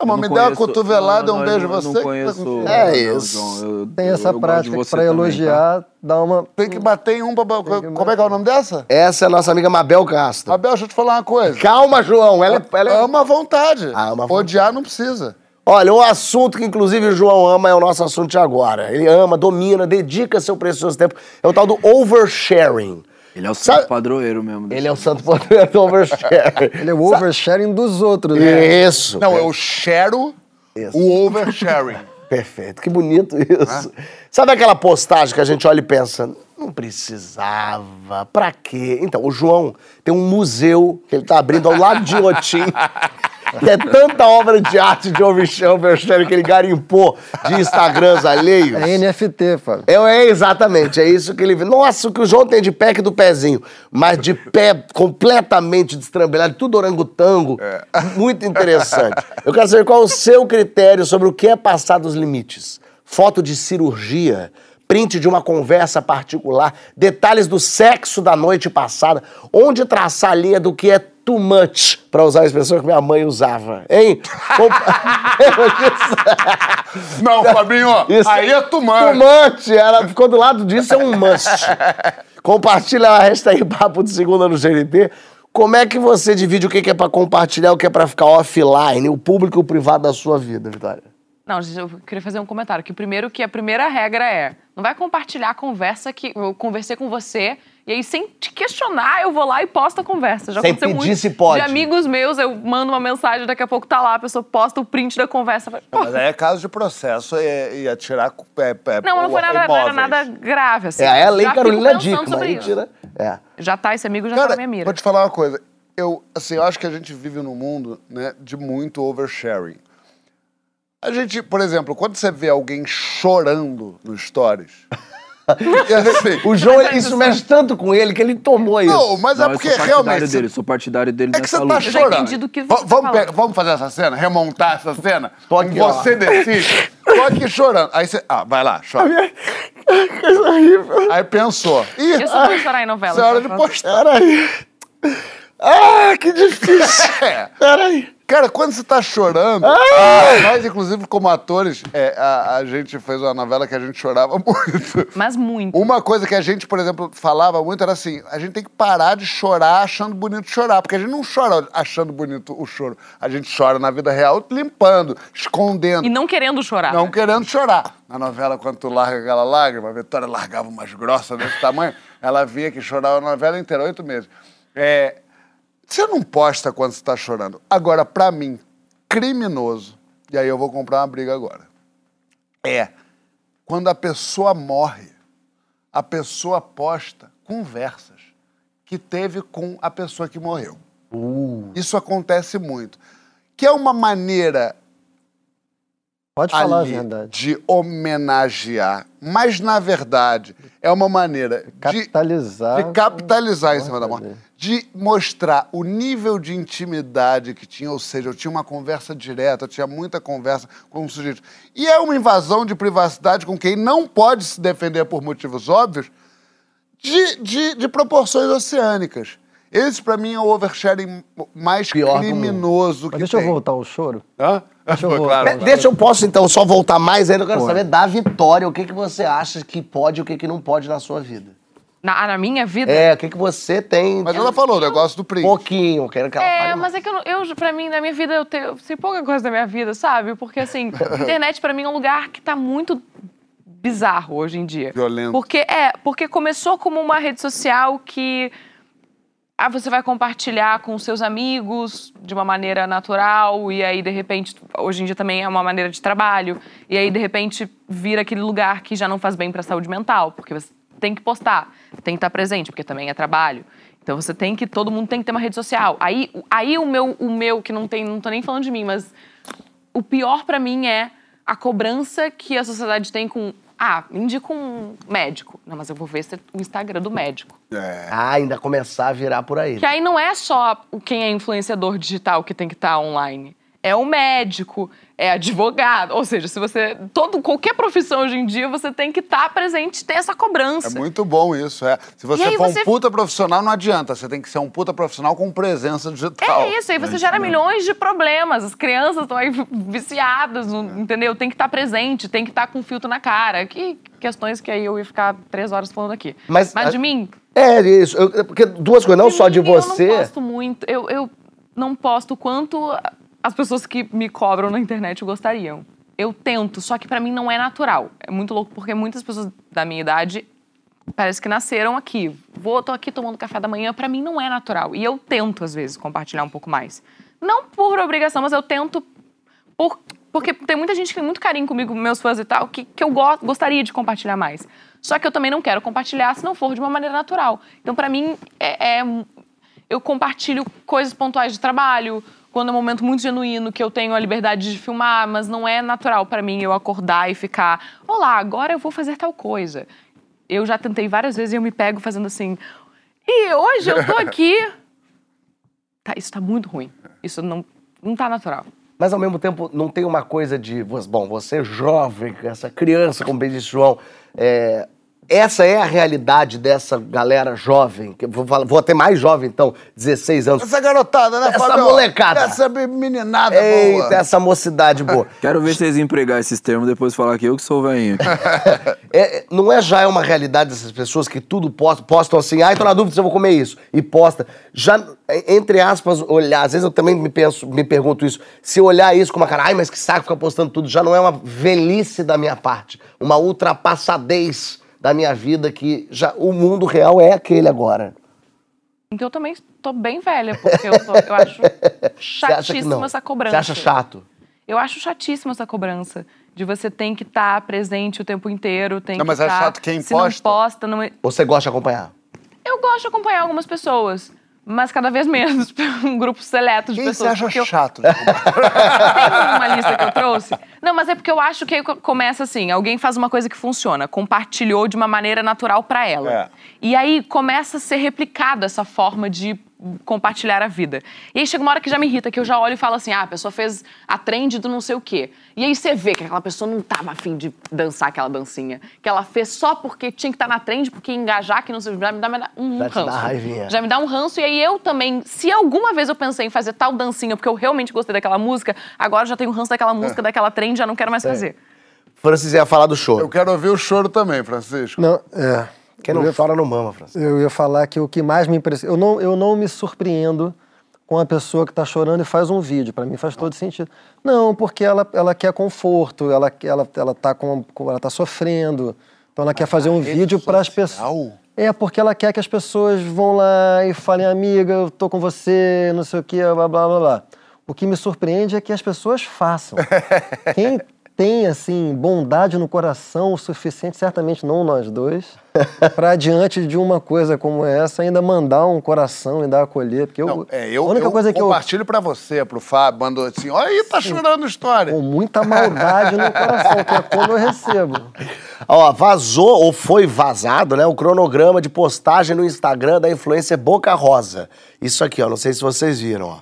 [SPEAKER 2] Ah, mas
[SPEAKER 4] Eu
[SPEAKER 2] me dá uma cotovelada,
[SPEAKER 4] não,
[SPEAKER 2] um beijo
[SPEAKER 4] eu não-
[SPEAKER 2] você.
[SPEAKER 4] Não
[SPEAKER 2] tá
[SPEAKER 4] conheço.
[SPEAKER 2] com-
[SPEAKER 1] É isso.
[SPEAKER 4] Eu-
[SPEAKER 3] Tem
[SPEAKER 4] eu-
[SPEAKER 3] essa
[SPEAKER 4] eu de
[SPEAKER 3] prática pra
[SPEAKER 4] também, tá?
[SPEAKER 3] elogiar, dá uma.
[SPEAKER 2] Tem que bater em um pra... Como é que é o nome dessa?
[SPEAKER 1] Essa é a nossa amiga Mabel Castro.
[SPEAKER 2] Abel, deixa eu te falar uma coisa.
[SPEAKER 1] Calma, João. Ela, é- ela é...
[SPEAKER 2] Ama à vontade.
[SPEAKER 1] Ah, ama à vontade.
[SPEAKER 2] Odiar não precisa.
[SPEAKER 1] Olha, o assunto que inclusive o João ama é o nosso assunto de agora. Ele ama, domina, dedica seu precioso tempo. É o tal do oversharing.
[SPEAKER 4] Ele é o
[SPEAKER 1] Sabe-
[SPEAKER 4] santo padroeiro mesmo.
[SPEAKER 1] Ele é o santo poder do oversharing.
[SPEAKER 3] Ele é o oversharing dos outros, né?
[SPEAKER 1] Isso.
[SPEAKER 2] Não, eu share
[SPEAKER 1] Isso.
[SPEAKER 2] o oversharing.
[SPEAKER 1] Perfeito, que bonito isso. Sabe aquela postagem que a gente olha e pensa, não precisava, pra quê? Então, o João tem um museu que ele tá abrindo ao lado de Otim, é tanta obra de arte de oversharing que ele garimpou de Instagrams alheios.
[SPEAKER 3] É NFT, Fábio.
[SPEAKER 1] É, é exatamente, é isso que ele vê. Nossa, o que o João tem de pé que do pezinho, mas de pé completamente destrambelhado, tudo orangotango. Muito interessante. Eu quero saber qual é o seu critério sobre o que é passar dos limites. Foto de cirurgia, print de uma conversa particular, detalhes do sexo da noite passada, onde traçar a linha do que é too much, pra usar a expressão que minha mãe usava, hein? Compa-
[SPEAKER 2] Não, Fabinho,
[SPEAKER 1] Isso.
[SPEAKER 2] aí é tumante.
[SPEAKER 1] Tumante, ela ficou do lado disso, é um must. Compartilha a hashtag Papo de Segunda no GNT. Como é que você divide o que é pra compartilhar e o que é pra ficar offline, o público e o privado da sua vida, Vitória?
[SPEAKER 5] Não, gente, eu queria fazer um comentário. Que primeiro que a primeira regra é, não vai compartilhar a conversa que eu conversei com você e aí sem te questionar eu vou lá e posto a conversa. Já
[SPEAKER 1] Sem
[SPEAKER 5] aconteceu
[SPEAKER 1] pedir
[SPEAKER 5] muito
[SPEAKER 1] se pode.
[SPEAKER 5] de amigos meus, eu mando uma mensagem, daqui a pouco tá lá, a pessoa posta o print da conversa.
[SPEAKER 2] Mas aí é caso de processo e ia tirar é, é,
[SPEAKER 5] não, não foi nada, não era nada grave assim.
[SPEAKER 1] É, é a lei
[SPEAKER 5] Já
[SPEAKER 1] Carolina Dickman, aí tira... É.
[SPEAKER 5] Já tá, esse amigo já tá
[SPEAKER 2] Cara,
[SPEAKER 5] na minha mira.
[SPEAKER 2] vou te falar uma coisa. Eu, assim, eu acho que a gente vive num mundo né, de muito oversharing. A gente, por exemplo, quando você vê alguém chorando no Stories...
[SPEAKER 1] O João, isso mexe tanto com ele que ele tomou isso.
[SPEAKER 2] não, mas
[SPEAKER 4] Não,
[SPEAKER 2] é
[SPEAKER 4] eu
[SPEAKER 2] porque
[SPEAKER 4] sou partidário
[SPEAKER 2] realmente...
[SPEAKER 4] dele, sou partidário dele
[SPEAKER 2] É que
[SPEAKER 4] nessa
[SPEAKER 2] você tá
[SPEAKER 4] luta.
[SPEAKER 5] já
[SPEAKER 2] chorando.
[SPEAKER 5] entendi do que você
[SPEAKER 2] Va-
[SPEAKER 5] tá
[SPEAKER 2] vamos,
[SPEAKER 5] falando.
[SPEAKER 2] pe- vamos fazer essa cena? Remontar essa cena?
[SPEAKER 1] Tô aqui, ó.
[SPEAKER 2] você decide. Tô aqui chorando. Aí você... Ah, vai lá, chora.
[SPEAKER 1] Coisa horrível.
[SPEAKER 2] Aí pensou. Ih,
[SPEAKER 5] Eu só vou chorar em novela.
[SPEAKER 2] isso é hora de
[SPEAKER 5] tá
[SPEAKER 2] postar.
[SPEAKER 1] Peraí. Ah, que difícil.
[SPEAKER 2] É.
[SPEAKER 1] Peraí.
[SPEAKER 2] Cara, quando você tá chorando, nós, inclusive, como atores, é, a, a gente fez uma novela que a gente chorava muito.
[SPEAKER 5] Mas muito.
[SPEAKER 2] Uma coisa que a gente, por exemplo, falava muito era assim: a gente tem que parar de chorar achando bonito chorar. Porque a gente não chora achando bonito o choro. A gente chora na vida real limpando, escondendo.
[SPEAKER 5] E não querendo chorar.
[SPEAKER 2] Não querendo chorar. Na novela, quando tu larga aquela lágrima, a Vitória largava umas grossas desse tamanho, ela via que chorava a novela inteira, oito meses. É, você não posta quando você tá chorando. Agora, pra mim, criminoso, e aí eu vou comprar uma briga agora, é quando a pessoa morre, a pessoa posta conversas que teve com a pessoa que morreu. Isso acontece muito. Que é uma maneira
[SPEAKER 3] Pode falar a
[SPEAKER 2] ali
[SPEAKER 3] verdade.
[SPEAKER 2] de homenagear, mas na verdade é uma maneira de,
[SPEAKER 3] Capitalizar.
[SPEAKER 2] de capitalizar em cima da
[SPEAKER 3] Morte
[SPEAKER 2] de mostrar o nível de intimidade que tinha, ou seja, eu tinha uma conversa direta, eu tinha muita conversa com o sujeito. E é uma invasão de privacidade com quem não pode se defender por motivos óbvios, de, de, de proporções oceânicas. Esse, pra mim, é o oversharing mais
[SPEAKER 1] Pior
[SPEAKER 2] criminoso
[SPEAKER 3] Mas
[SPEAKER 2] que
[SPEAKER 3] deixa eu
[SPEAKER 2] tem.
[SPEAKER 3] voltar ao choro.
[SPEAKER 2] Hã?
[SPEAKER 3] Deixa eu
[SPEAKER 2] claro.
[SPEAKER 1] De- Deixa eu posso então só voltar mais ainda. Eu quero
[SPEAKER 3] Pô.
[SPEAKER 1] saber da Vitória. O que, que você acha que pode e o que, que não pode na sua vida?
[SPEAKER 5] Na, na minha vida.
[SPEAKER 1] É, o que, que você tem.
[SPEAKER 2] Mas ela falou o negócio do print.
[SPEAKER 1] pouquinho. eu Quero que ela
[SPEAKER 5] É,
[SPEAKER 1] fale
[SPEAKER 5] mas é que eu, eu, pra mim, na minha vida, eu tenho, sei pouca coisa da minha vida, sabe? Porque, assim, internet pra mim é um lugar que tá muito bizarro hoje em dia.
[SPEAKER 2] Violento.
[SPEAKER 5] Porque, é, porque começou como uma rede social que ah, você vai compartilhar com seus amigos de uma maneira natural, e aí, de repente, hoje em dia também é uma maneira de trabalho, e aí, de repente, vira aquele lugar que já não faz bem pra saúde mental, porque você tem que postar, tem que estar presente, porque também é trabalho. Então você tem que, todo mundo tem que ter uma rede social. Aí, aí o meu, o meu que não tem, não tô nem falando de mim, mas o pior pra mim é a cobrança que a sociedade tem com, ah, me indica um médico. Não, mas eu vou ver se é o Instagram do médico.
[SPEAKER 2] É.
[SPEAKER 1] Ah, ainda começar a virar por aí.
[SPEAKER 5] Que aí não é só o- quem é influenciador digital que tem que estar online. É o médico, é advogado. Ou seja, se você. Todo, qualquer profissão hoje em dia, você tem que estar presente e ter essa cobrança.
[SPEAKER 2] É muito bom isso, é. Se você for
[SPEAKER 5] você-
[SPEAKER 2] um puta profissional, não adianta. Você tem que ser um puta profissional com presença digital.
[SPEAKER 5] É isso, aí você gera milhões de problemas. As crianças estão aí viciadas, no- entendeu? Tem que estar presente, tem que estar com filtro na cara. Que questões que aí eu ia ficar três horas falando aqui.
[SPEAKER 1] Mas-
[SPEAKER 5] de mim,
[SPEAKER 1] É isso. eu- porque duas coisas, não só de
[SPEAKER 5] mim,
[SPEAKER 1] você.
[SPEAKER 5] Eu não posto muito. Eu, eu não posto quanto as pessoas que me cobram na internet gostariam. Eu tento, só que pra mim não é natural. É muito louco porque muitas pessoas da minha idade parece que nasceram aqui. Vou, tô aqui tomando café da manhã, pra mim não é natural. E eu tento às vezes compartilhar um pouco mais. Não por obrigação, mas eu tento por- porque tem muita gente que tem muito carinho comigo, meus fãs e tal, que, que eu go- gostaria de compartilhar mais. Só que eu também não quero compartilhar se não for de uma maneira natural. Então, pra mim, é, é- eu compartilho coisas pontuais de trabalho, quando é um momento muito genuíno, que eu tenho a liberdade de filmar, mas não é natural pra mim eu acordar e ficar, olá, agora eu vou fazer tal coisa. Eu já tentei várias vezes e eu me pego fazendo assim, e hoje eu tô aqui. Tá, isso tá muito ruim. Isso não, não tá natural.
[SPEAKER 1] Mas ao mesmo tempo não tem uma coisa de. Bom, você é jovem, essa criança, como bem João. é, essa é a realidade dessa galera jovem. que Vou, falar- vou até mais jovem, então, 16 anos.
[SPEAKER 2] Essa garotada, né,
[SPEAKER 1] Essa
[SPEAKER 2] Fábio?
[SPEAKER 1] molecada.
[SPEAKER 2] Essa meninada
[SPEAKER 1] Eita,
[SPEAKER 2] boa.
[SPEAKER 1] essa mocidade boa.
[SPEAKER 4] Quero ver vocês empregar esses termos depois falar que eu que sou velhinho.
[SPEAKER 1] É, não é já é uma realidade dessas pessoas que tudo postam, postam assim, ai, tô na dúvida se eu vou comer isso, e posta. Já, é, entre aspas, olhar, às vezes eu também me penso, me pergunto isso, se olhar isso com uma cara, ai, mas que saco ficar postando tudo, já não é uma velhice da minha parte, uma ultrapassadez da minha vida que já o mundo real é aquele agora.
[SPEAKER 5] Então eu também tô bem velha, porque eu, tô- eu acho chatíssima essa cobrança.
[SPEAKER 1] Você acha chato?
[SPEAKER 5] Eu acho chatíssima essa cobrança. De você tem que estar presente o tempo inteiro, tem
[SPEAKER 2] Não,
[SPEAKER 5] que
[SPEAKER 2] mas é
[SPEAKER 5] tá-
[SPEAKER 2] chato quem
[SPEAKER 5] se não
[SPEAKER 2] posta.
[SPEAKER 5] não é...
[SPEAKER 1] Ou você gosta de acompanhar?
[SPEAKER 5] Eu gosto de acompanhar algumas pessoas, mas cada vez menos, um grupo seleto de
[SPEAKER 2] Quem você
[SPEAKER 5] pessoas.
[SPEAKER 2] acha
[SPEAKER 5] porque eu-
[SPEAKER 2] chato?
[SPEAKER 5] Tem uma lista que eu trouxe? Não, mas é porque eu acho que começa assim: alguém faz uma coisa que funciona, compartilhou de uma maneira natural pra ela.
[SPEAKER 2] É.
[SPEAKER 5] E aí começa a ser replicada essa forma de compartilhar a vida. E aí chega uma hora que já me irrita, que eu já olho e falo assim, ah, a pessoa fez a trend do não sei o quê. E aí você vê que aquela pessoa não tava afim de dançar aquela dancinha. Que ela fez só porque tinha que estar na trend, porque engajar, que não sei, já me dá, me dá um,
[SPEAKER 1] Já te dá
[SPEAKER 5] ranço.
[SPEAKER 1] raivinha.
[SPEAKER 5] Já me dá um ranço. E aí eu também, se alguma vez eu pensei em fazer tal dancinha, porque eu realmente gostei daquela música, agora eu já tenho um ranço daquela música, daquela trend, já não quero mais fazer.
[SPEAKER 1] Francis ia falar do choro.
[SPEAKER 2] Eu quero ouvir o choro também, Francisco.
[SPEAKER 3] Não, é.
[SPEAKER 1] Quem não chora não mama, Francis.
[SPEAKER 3] Eu ia falar que o que mais me impressiona. Eu não, eu não me surpreendo com a pessoa que está chorando e faz um vídeo. Para mim faz todo sentido. Não, porque ela, ela quer conforto, ela, ela, ela, tá com, com- ela tá sofrendo. Então ela quer fazer um vídeo para as pessoas. É, porque ela quer que as pessoas vão lá e falem, amiga, eu tô com você, não sei o quê, blá, blá, blá, blá. O que me surpreende é que as pessoas façam. Quem tem, assim, bondade no coração o suficiente, certamente não nós dois, para diante de uma coisa como essa, ainda mandar um coração e dar acolher. Porque eu,
[SPEAKER 2] Não, é, eu,
[SPEAKER 3] a única
[SPEAKER 2] eu
[SPEAKER 3] coisa que eu.
[SPEAKER 2] compartilho pra você, pro Fábio, mandou assim, olha aí, tá chorando história.
[SPEAKER 3] Com muita maldade no coração, que é quando eu recebo.
[SPEAKER 1] Ó, vazou ou foi vazado, né, o cronograma de postagem no Instagram da influencer Boca Rosa. Isso aqui, ó, não sei se vocês viram, ó.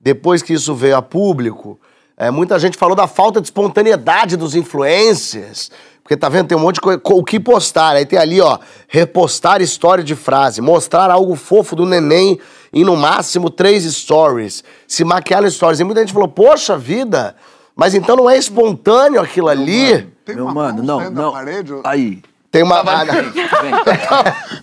[SPEAKER 1] Depois que isso veio a público, é, muita gente falou da falta de espontaneidade dos influencers. Porque tá vendo, tem um monte de coisa. O que postar? Aí tem ali, ó, repostar história de frase, mostrar algo fofo do neném em no máximo três stories, se maquiar stories. E muita gente falou, poxa vida, mas então não é espontâneo aquilo ali?
[SPEAKER 2] Tem
[SPEAKER 4] Meu
[SPEAKER 2] uma
[SPEAKER 4] mano,
[SPEAKER 2] mão
[SPEAKER 4] não,
[SPEAKER 2] saindo da
[SPEAKER 4] não.
[SPEAKER 2] parede?
[SPEAKER 4] Aí.
[SPEAKER 1] Tem uma.
[SPEAKER 4] Vem,
[SPEAKER 1] Ah,
[SPEAKER 4] vem,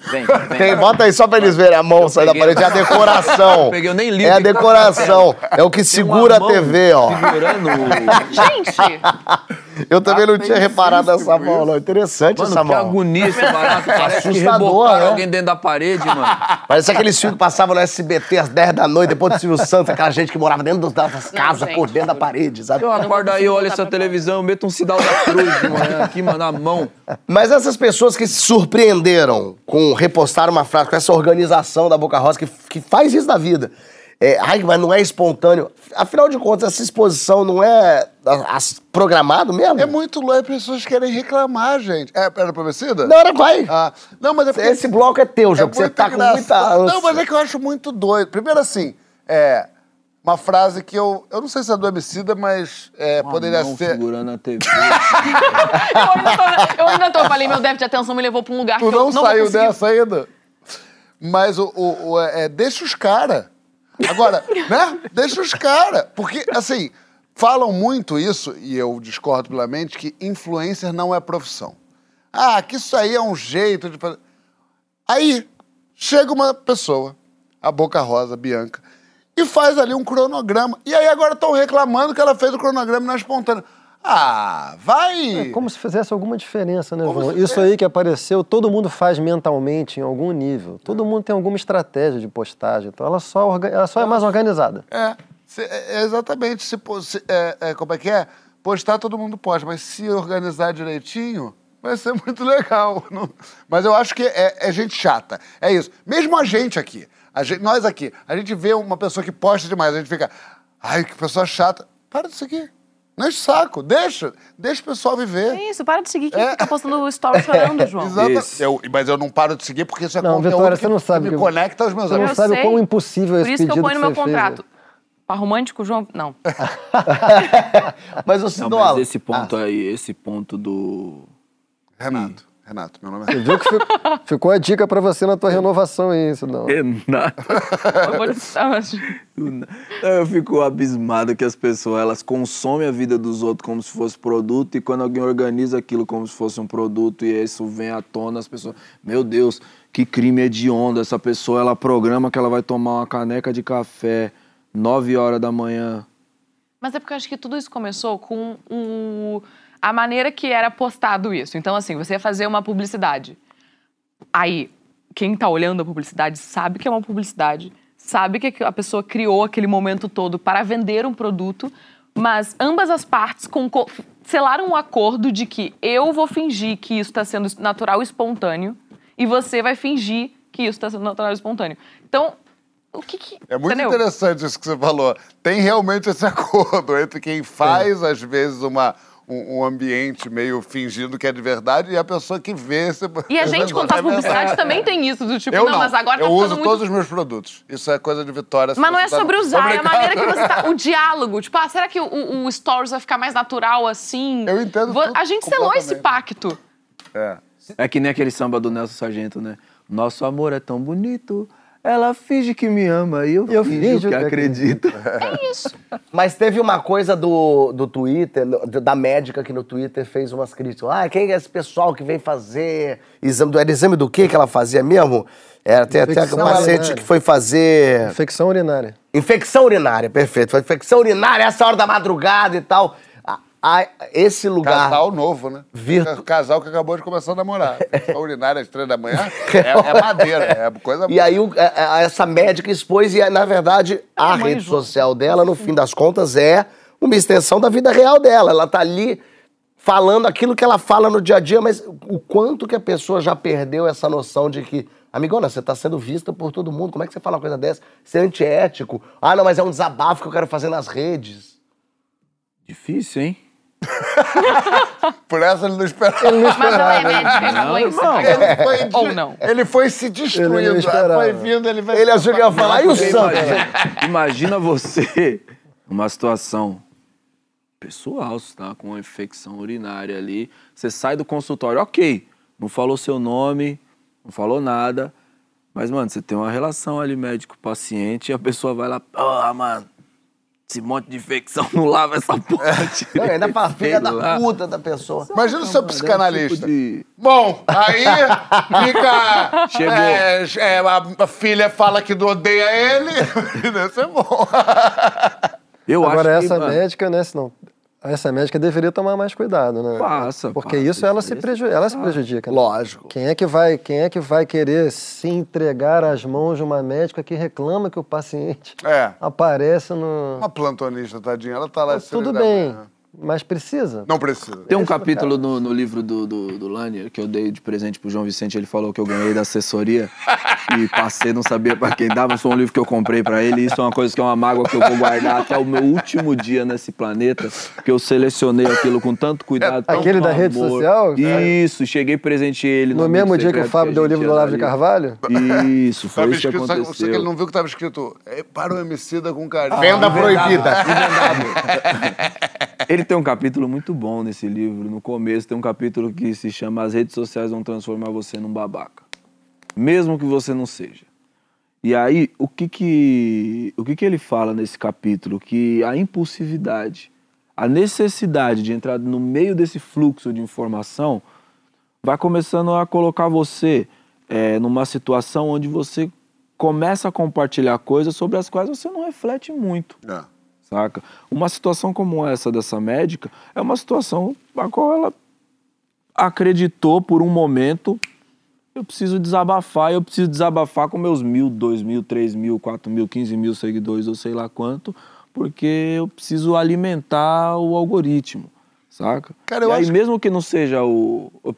[SPEAKER 4] vem, vem,
[SPEAKER 1] Tem, bota aí só pra eles verem a mão sair da parede. É a decoração.
[SPEAKER 4] Eu peguei, eu nem li
[SPEAKER 1] É a
[SPEAKER 4] que tá
[SPEAKER 1] decoração. É o que segura a TV, ó.
[SPEAKER 4] Segurando o...
[SPEAKER 5] Gente,
[SPEAKER 1] Eu também não tinha
[SPEAKER 2] Atencíssimo
[SPEAKER 1] reparado essa mão, não. Interessante
[SPEAKER 4] Mano,
[SPEAKER 1] essa
[SPEAKER 4] que
[SPEAKER 1] mão.
[SPEAKER 4] agonia esse barato. Parece que
[SPEAKER 1] Assustador, né?
[SPEAKER 4] alguém dentro da parede, mano.
[SPEAKER 1] Parece aqueles filmes que passavam no SBT às 10 da noite, depois do Silvio Santos, aquela gente que morava dentro das casas, por dentro da parede, sabe?
[SPEAKER 4] Eu acordo aí, olho essa televisão, meto um sinal da cruz manhã aqui, mano, na mão.
[SPEAKER 1] Mas essas pessoas que se surpreenderam com repostar uma frase, com essa organização da Boca Rosa, que, que faz isso da vida. É, ai, mas não é espontâneo. Afinal de contas, essa exposição não é a- as- programado mesmo?
[SPEAKER 2] É muito louco, as pessoas querem reclamar, gente. É, era promecida?
[SPEAKER 1] Não, era vai.
[SPEAKER 2] Ah, não, mas é porque...
[SPEAKER 1] Esse bloco é teu, João, que você tá com muita ânsia.
[SPEAKER 2] Não, mas é que eu acho muito doido. Primeiro assim, é... Uma frase que eu... Eu não sei se é do Emicida, mas é, poderia
[SPEAKER 4] Mão
[SPEAKER 2] ser...
[SPEAKER 4] segurando a TV.
[SPEAKER 5] eu ainda tô, eu ainda tô, eu falei, meu déficit de atenção me levou pra um lugar
[SPEAKER 2] Tu
[SPEAKER 5] que eu
[SPEAKER 2] não
[SPEAKER 5] não vou
[SPEAKER 2] saiu
[SPEAKER 5] conseguir.
[SPEAKER 2] dessa ainda? Mas o, o, o- é, deixa os caras. Agora, né? Deixa os caras. Porque, assim, falam muito isso, e eu discordo plenamente, que influencer não é profissão. Ah, que isso aí é um jeito de fazer. Aí, chega uma pessoa, a Boca Rosa, Bianca, e faz ali um cronograma. E aí agora estão reclamando que ela fez o cronograma na espontânea. Ah, vai!
[SPEAKER 3] É como se fizesse alguma diferença, né, João? Isso aí que apareceu, todo mundo faz mentalmente em algum nível. Todo mundo tem alguma estratégia de postagem. Então ela só, orga- ela só é mais organizada.
[SPEAKER 2] É, se- é, é exatamente. Se, se- é, é, como é que é? Postar todo mundo posta, mas se organizar direitinho, vai ser muito legal. Não- Mas eu acho que é, é gente chata. É isso. Mesmo a gente aqui, gente- nós aqui, a gente vê uma pessoa que posta demais, a gente fica, ai, que pessoa chata. Para de seguir. Não enche o saco. Deixa. Deixa o pessoal viver.
[SPEAKER 5] É isso, para de seguir quem fica postando story chorando, João.
[SPEAKER 2] Exato.
[SPEAKER 4] Isso.
[SPEAKER 2] Eu- mas eu não paro de seguir porque isso é
[SPEAKER 3] Não,
[SPEAKER 2] conteúdo
[SPEAKER 3] Vitória,
[SPEAKER 2] que,
[SPEAKER 3] você não sabe
[SPEAKER 2] me
[SPEAKER 3] que-
[SPEAKER 2] conecta aos meus
[SPEAKER 3] Você não
[SPEAKER 2] amigos.
[SPEAKER 3] Sabe o quão impossível é
[SPEAKER 5] Por
[SPEAKER 3] esse
[SPEAKER 5] isso que eu ponho no meu
[SPEAKER 3] você fez,
[SPEAKER 5] contrato.
[SPEAKER 3] né?
[SPEAKER 5] Pra romântico, João, não.
[SPEAKER 1] Mas o
[SPEAKER 4] Não,
[SPEAKER 1] Sidão...
[SPEAKER 4] mas esse ponto aí, esse ponto do...
[SPEAKER 2] Renato. Renato, meu nome é
[SPEAKER 3] Você viu que ficou, ficou a dica pra você na tua renovação aí, isso não.
[SPEAKER 4] Renato.
[SPEAKER 5] Eu
[SPEAKER 4] fico abismado que as pessoas elas consomem a vida dos outros como se fosse produto e quando alguém organiza aquilo como se fosse um produto e isso vem à tona, as pessoas, meu Deus, que crime hediondo. Essa pessoa ela programa que ela vai tomar uma caneca de café 9 horas da manhã.
[SPEAKER 5] Mas é porque eu acho que tudo isso começou com o, a maneira que era postado isso. Então, assim, você ia fazer uma publicidade. Aí, quem tá olhando a publicidade sabe que é uma publicidade, sabe que a pessoa criou aquele momento todo para vender um produto, mas ambas as partes selaram um acordo de que eu vou fingir que isso está sendo natural e espontâneo e você vai fingir que isso está sendo natural e espontâneo. Então, o que que...
[SPEAKER 2] É muito
[SPEAKER 5] entendeu?
[SPEAKER 2] interessante isso que você falou. Tem realmente esse acordo entre quem faz, às vezes, uma, um, um ambiente meio fingindo que é de verdade e a pessoa que vê... Você...
[SPEAKER 5] E a gente, quando faz
[SPEAKER 2] É
[SPEAKER 5] publicidade, também tem isso, do tipo,
[SPEAKER 2] Eu
[SPEAKER 5] não,
[SPEAKER 2] não,
[SPEAKER 5] mas agora
[SPEAKER 2] eu
[SPEAKER 5] tá
[SPEAKER 2] uso
[SPEAKER 5] ficando muito
[SPEAKER 2] todos os meus produtos. Isso é coisa de Vitória.
[SPEAKER 5] Mas não é
[SPEAKER 2] tá-
[SPEAKER 5] sobre usar, é a maneira que você tá. O diálogo. Tipo, ah, será que o, o, Stories vai ficar mais natural assim?
[SPEAKER 2] Eu entendo
[SPEAKER 5] Vo-
[SPEAKER 2] tudo
[SPEAKER 5] A gente selou esse pacto.
[SPEAKER 2] É.
[SPEAKER 4] É que nem aquele samba do Nelson Sargento, né? Nosso amor é tão bonito, ela finge que me ama e eu,
[SPEAKER 3] Eu
[SPEAKER 4] finjo,
[SPEAKER 3] finjo
[SPEAKER 4] que
[SPEAKER 3] que
[SPEAKER 4] acredito.
[SPEAKER 5] É isso.
[SPEAKER 1] Mas teve uma coisa do, do Twitter, da médica que no Twitter fez umas críticas. Ah, quem é esse pessoal que vem fazer exame do. Era exame do que que ela fazia mesmo? Era, tem até um paciente
[SPEAKER 3] urinária.
[SPEAKER 1] que foi fazer.
[SPEAKER 3] Infecção urinária.
[SPEAKER 1] Infecção urinária, perfeito. Foi infecção urinária, essa hora da madrugada e tal. A- a- esse lugar.
[SPEAKER 2] Casal novo, né?
[SPEAKER 1] Virtu-
[SPEAKER 2] Casal que acabou de começar a namorar. A urinária às três da manhã é, é madeira, é coisa
[SPEAKER 1] E aí o- é- é- essa médica expôs, e na verdade a rede social dela, no fim das contas, é uma extensão da vida real dela. Ela tá ali falando aquilo que ela fala no dia a dia, mas o quanto que a pessoa já perdeu essa noção de que, amigona, você tá sendo vista por todo mundo, como é que você fala uma coisa dessa? Isso é antiético. Ah, não, mas é um desabafo que eu quero fazer nas redes.
[SPEAKER 4] Difícil, hein?
[SPEAKER 2] Por essa ele não esperava.
[SPEAKER 5] Mas ela é médica, influencer.
[SPEAKER 2] Ele foi de-
[SPEAKER 5] Ou não.
[SPEAKER 2] Ele foi se
[SPEAKER 3] Ele
[SPEAKER 2] destruindo.
[SPEAKER 3] não esperava.
[SPEAKER 2] Foi vindo, ele vai.
[SPEAKER 1] Ele achou que ia falar, e o
[SPEAKER 4] Porque
[SPEAKER 1] santo?
[SPEAKER 4] Imagina, imagina você, uma situação pessoal, você tá com uma infecção urinária ali, você sai do consultório, ok, não falou seu nome, não falou nada, mas, mano, você tem uma relação ali médico-paciente e a pessoa vai lá, ah, mano, esse monte de infecção não lava essa porra.
[SPEAKER 1] Não, ainda fala filha da puta da pessoa.
[SPEAKER 2] Imagina o seu
[SPEAKER 4] é
[SPEAKER 2] psicanalista.
[SPEAKER 4] tipo de-
[SPEAKER 2] Bom, aí fica.
[SPEAKER 4] Chegou.
[SPEAKER 2] é, é, a, a filha fala que não odeia ele. Isso é bom.
[SPEAKER 4] Eu
[SPEAKER 3] Agora,
[SPEAKER 4] acho que,
[SPEAKER 3] essa
[SPEAKER 4] mano,
[SPEAKER 3] médica, né, senão, essa médica deveria tomar mais cuidado, né?
[SPEAKER 4] Passa,
[SPEAKER 3] Porque
[SPEAKER 4] passa,
[SPEAKER 3] isso ela se,
[SPEAKER 4] aí
[SPEAKER 3] preju ela se prejudica. né?
[SPEAKER 1] Lógico.
[SPEAKER 3] Quem é, que vai, quem é que vai querer se entregar às mãos de uma médica que reclama que o paciente
[SPEAKER 2] É.
[SPEAKER 3] aparece no.
[SPEAKER 2] Uma plantonista, tadinha, ela tá lá. às
[SPEAKER 3] Tudo bem,
[SPEAKER 2] manhã.
[SPEAKER 3] Mas precisa.
[SPEAKER 2] Não precisa.
[SPEAKER 4] Tem um capítulo no, no livro do, do, do Lanier que eu dei de presente pro João Vicente. Ele falou que eu ganhei da assessoria e passei, não sabia pra quem dava. Foi um livro que eu comprei pra ele. Isso é uma coisa que é uma mágoa que eu vou guardar até o meu último dia nesse planeta. Que eu selecionei aquilo com tanto cuidado. tanto
[SPEAKER 3] Aquele da rede
[SPEAKER 4] amor.
[SPEAKER 3] social?
[SPEAKER 4] Isso, cheguei e presenteei ele.
[SPEAKER 3] No
[SPEAKER 4] amigo
[SPEAKER 3] mesmo dia que o Fábio
[SPEAKER 4] a
[SPEAKER 3] deu o livro do Olavo de Carvalho?
[SPEAKER 4] Isso, foi
[SPEAKER 2] Tava
[SPEAKER 4] isso que
[SPEAKER 2] escrito,
[SPEAKER 4] aconteceu.
[SPEAKER 2] você que ele não viu que tava escrito é, para o homicida com carinho.
[SPEAKER 1] Venda proibida.
[SPEAKER 4] Ele tem um capítulo muito bom nesse livro. No começo tem um capítulo que se chama As redes sociais vão transformar você num babaca. Mesmo que você não seja. E aí, o que que, o que que ele fala nesse capítulo? Que a impulsividade, a necessidade de entrar no meio desse fluxo de informação vai começando a colocar você é, numa situação onde você começa a compartilhar coisas sobre as quais você não reflete muito
[SPEAKER 2] É.
[SPEAKER 4] saca? Uma situação como essa dessa médica é uma situação a qual ela acreditou por um momento eu preciso desabafar, eu preciso desabafar com meus mil, dois mil, três mil, quatro mil, quinze mil seguidores ou sei lá quanto, porque eu preciso alimentar o algoritmo, saca?
[SPEAKER 2] Cara, eu
[SPEAKER 4] e aí
[SPEAKER 2] acho
[SPEAKER 4] mesmo que não seja o, o-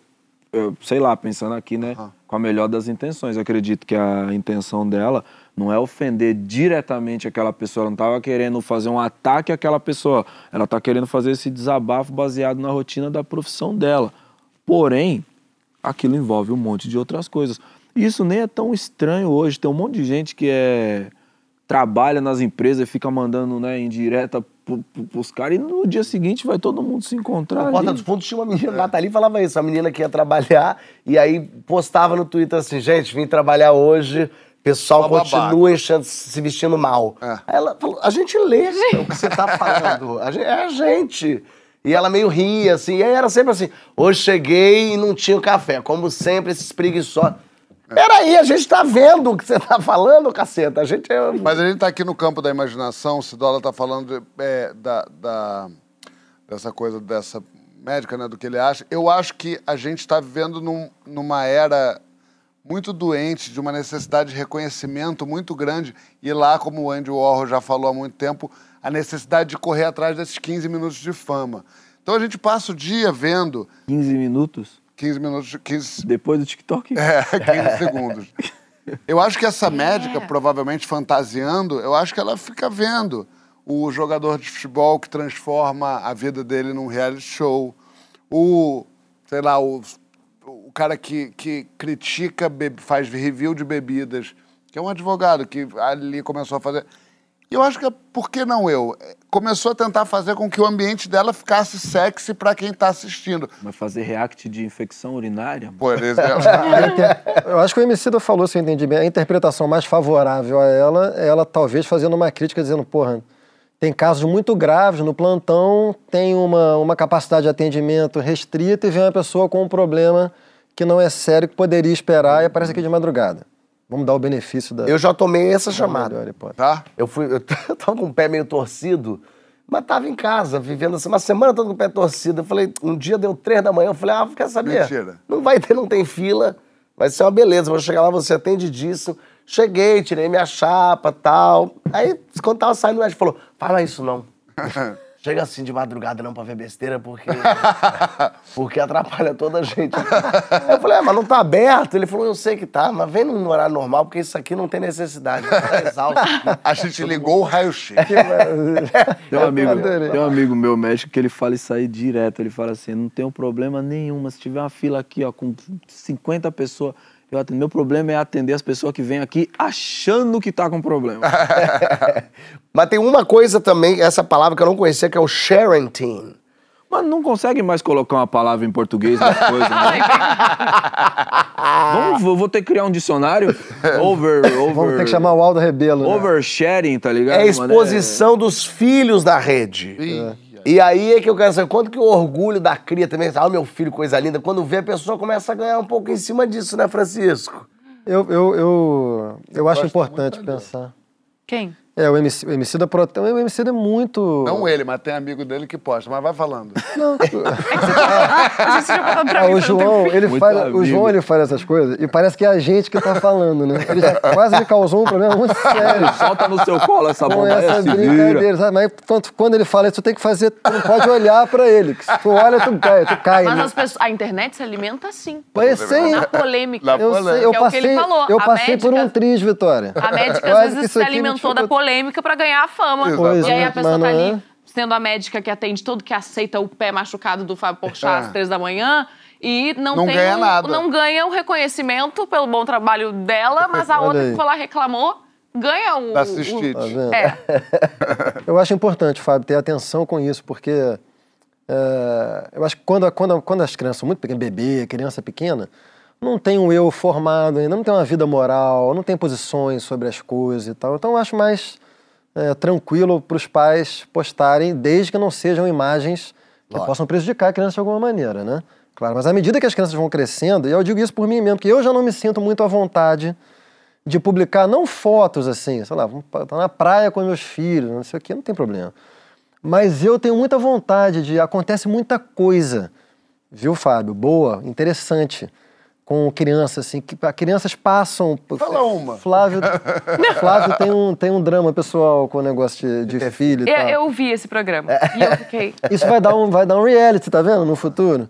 [SPEAKER 4] eu, sei lá, pensando aqui, né, com a melhor das intenções, eu acredito que a intenção dela não é ofender diretamente aquela pessoa, ela não estava querendo fazer um ataque àquela pessoa, ela está querendo fazer esse desabafo baseado na rotina da profissão dela. Porém, aquilo envolve um monte de outras coisas. Isso nem é tão estranho hoje, tem um monte de gente que é trabalha nas empresas e fica mandando, né, indireta pro, pro, pros caras e no dia seguinte vai todo mundo se encontrar
[SPEAKER 1] Na Porta
[SPEAKER 4] ali.
[SPEAKER 1] dos Fundos tinha uma menina, a Nathalie falava isso, a menina que ia trabalhar e aí postava no Twitter assim, gente, vim trabalhar hoje, pessoal
[SPEAKER 2] Uma
[SPEAKER 1] continua enchendo, se vestindo mal.
[SPEAKER 2] É.
[SPEAKER 1] Aí ela falou, a gente lê o que você tá falando, a gente- é a gente. E ela meio ria, assim, e aí era sempre assim, hoje cheguei e não tinha o café, como sempre, esses preguiçosos. Peraí, a gente tá vendo o que você tá falando, caceta, a gente é...
[SPEAKER 2] Mas a gente tá aqui no campo da imaginação, o Cidola tá falando de- é, da, da- dessa coisa dessa médica, né, do que ele acha. Eu acho que a gente está vivendo num- numa era muito doente, de uma necessidade de reconhecimento muito grande. E lá, como o Andy Warhol já falou há muito tempo, a necessidade de correr atrás desses 15 minutos de fama. Então a gente passa o dia vendo
[SPEAKER 4] 15 minutos
[SPEAKER 2] 15 minutos, de- 15,
[SPEAKER 4] depois do TikTok.
[SPEAKER 2] é, 15 segundos. Eu acho que essa médica, provavelmente fantasiando, eu acho que ela fica vendo o jogador de futebol que transforma a vida dele num reality show, o, sei lá, o, o cara que, que critica, faz review de bebidas, que é um advogado que ali começou a fazer. E eu acho que, é- por que não eu? É, Começou a tentar fazer com que o ambiente dela ficasse sexy para quem está assistindo.
[SPEAKER 4] Mas fazer react de infecção urinária?
[SPEAKER 2] Por exemplo.
[SPEAKER 3] Eu acho que o Emicida falou, se eu entendi bem, a interpretação mais favorável a ela é ela talvez fazendo uma crítica dizendo, porra, tem casos muito graves no plantão, tem uma, uma capacidade de atendimento restrita e vem uma pessoa com um problema que não é sério, que poderia esperar e aparece aqui de madrugada. Vamos dar o benefício da,
[SPEAKER 1] Eu já tomei essa
[SPEAKER 3] da
[SPEAKER 1] chamada.
[SPEAKER 3] melhor.
[SPEAKER 2] Tá?
[SPEAKER 1] Eu fui, eu tava com o pé meio torcido, mas tava em casa, vivendo assim, uma semana toda com o pé torcido. Eu falei, um dia deu três da manhã, eu falei, ah, quer saber?
[SPEAKER 2] Mentira.
[SPEAKER 1] Não vai ter, não tem fila, vai ser uma beleza, vou chegar lá, você atende disso. Cheguei, tirei minha chapa tal. Aí, quando tava saindo, o médico falou, fala isso não. Chega assim de madrugada não pra ver besteira, porque. porque atrapalha toda a gente. Eu falei, ah, mas não tá aberto? Ele falou, eu sei que tá, mas vem num horário normal, porque isso aqui não tem necessidade. Tá exausto.
[SPEAKER 2] A gente ligou o raio-x.
[SPEAKER 4] Tem um, amigo, tem um amigo meu médico que ele fala isso aí direto. Ele fala assim: não tem problema nenhum, mas se tiver uma fila aqui, ó, com 50 pessoas, eu atendo. Meu problema é atender as pessoas que vêm aqui achando que tá com problema.
[SPEAKER 1] Mas tem uma coisa também, essa palavra que eu não conhecia, que é o sharenting.
[SPEAKER 4] Mas não consegue mais colocar uma palavra em português nas coisas, né? Vamos, vou, vou ter que criar um dicionário. Over, over.
[SPEAKER 3] Vamos ter que chamar o Aldo Rebelo. né?
[SPEAKER 4] Oversharing, tá ligado?
[SPEAKER 1] É a
[SPEAKER 4] mano?
[SPEAKER 1] exposição dos filhos da rede. E aí é que eu quero saber, quanto que o orgulho da cria também, ah, meu filho, coisa linda, quando vê a pessoa começa a ganhar um pouco em cima disso, né, Francisco?
[SPEAKER 3] Eu, eu, eu, eu acho importante pensar.
[SPEAKER 5] Quem?
[SPEAKER 3] É, o MC, o MC da Prote... O MC é muito.
[SPEAKER 2] Não ele, mas tem amigo dele que posta. Mas vai falando.
[SPEAKER 3] Não.
[SPEAKER 5] Pra
[SPEAKER 3] Ah, o João, ele
[SPEAKER 4] Muito
[SPEAKER 3] faz, o. João ele faz essas coisas e parece que é a gente que tá falando, né? Ele já quase me causou um problema muito sério
[SPEAKER 4] Solta no seu colo essa
[SPEAKER 3] com
[SPEAKER 4] bomba
[SPEAKER 3] essa
[SPEAKER 4] se vira.
[SPEAKER 3] brincadeira, sabe? Mas quando, quando ele fala isso, tu tem que fazer, tu não pode olhar pra ele. que se tu olha, tu cai, tu cai.
[SPEAKER 5] Mas
[SPEAKER 3] né?
[SPEAKER 5] as pessoas, a internet se alimenta assim.
[SPEAKER 3] Mas eu sei,
[SPEAKER 5] Na polêmica.
[SPEAKER 2] Na
[SPEAKER 3] eu
[SPEAKER 2] polêmica.
[SPEAKER 3] sei, eu
[SPEAKER 5] é o que ele
[SPEAKER 3] passei,
[SPEAKER 5] falou,
[SPEAKER 3] eu
[SPEAKER 5] a
[SPEAKER 3] passei por um
[SPEAKER 5] médica-
[SPEAKER 3] triz, Vitória.
[SPEAKER 5] A médica
[SPEAKER 3] Eu
[SPEAKER 5] às vezes se alimentou da
[SPEAKER 3] dificulta.
[SPEAKER 5] Polêmica pra ganhar a fama.
[SPEAKER 2] Exatamente.
[SPEAKER 5] E aí a pessoa tá
[SPEAKER 3] é.
[SPEAKER 5] ali sendo a médica que atende todo que aceita o pé machucado do Fábio Porchat às
[SPEAKER 2] É.
[SPEAKER 5] três da manhã e não,
[SPEAKER 2] Não
[SPEAKER 5] tem
[SPEAKER 2] ganha
[SPEAKER 5] um-
[SPEAKER 2] nada.
[SPEAKER 5] não ganha o reconhecimento pelo bom trabalho dela, mas a outra que foi lá reclamou ganha o,
[SPEAKER 2] Da
[SPEAKER 5] o-.
[SPEAKER 3] Tá?
[SPEAKER 5] É.
[SPEAKER 3] Eu acho importante, Fábio, ter atenção com isso, porque é, eu acho que quando, quando, quando as crianças são muito pequenas, bebê, criança pequena, não tem um eu formado ainda, não tem uma vida moral, não tem posições sobre as coisas e tal. Então eu acho mais é, tranquilo para os pais postarem, desde que não sejam imagens que possam prejudicar a criança de alguma maneira, né? Claro, mas à medida que as crianças vão crescendo, e eu digo isso por mim mesmo, que eu já não me sinto muito à vontade de publicar, não fotos assim, sei lá, estar na praia com meus filhos, não sei o que, não tem problema. Mas eu tenho muita vontade de. Acontece muita coisa, viu, Fábio? Boa, interessante. Com criança, assim, que as crianças passam.
[SPEAKER 2] Fala uma.
[SPEAKER 3] Flávio, Flávio tem, um, tem um drama pessoal com o negócio de, de filho e
[SPEAKER 5] Eu,
[SPEAKER 3] tal.
[SPEAKER 5] eu vi esse programa e eu fiquei.
[SPEAKER 3] Isso vai dar, um, vai dar um reality, tá vendo? No futuro.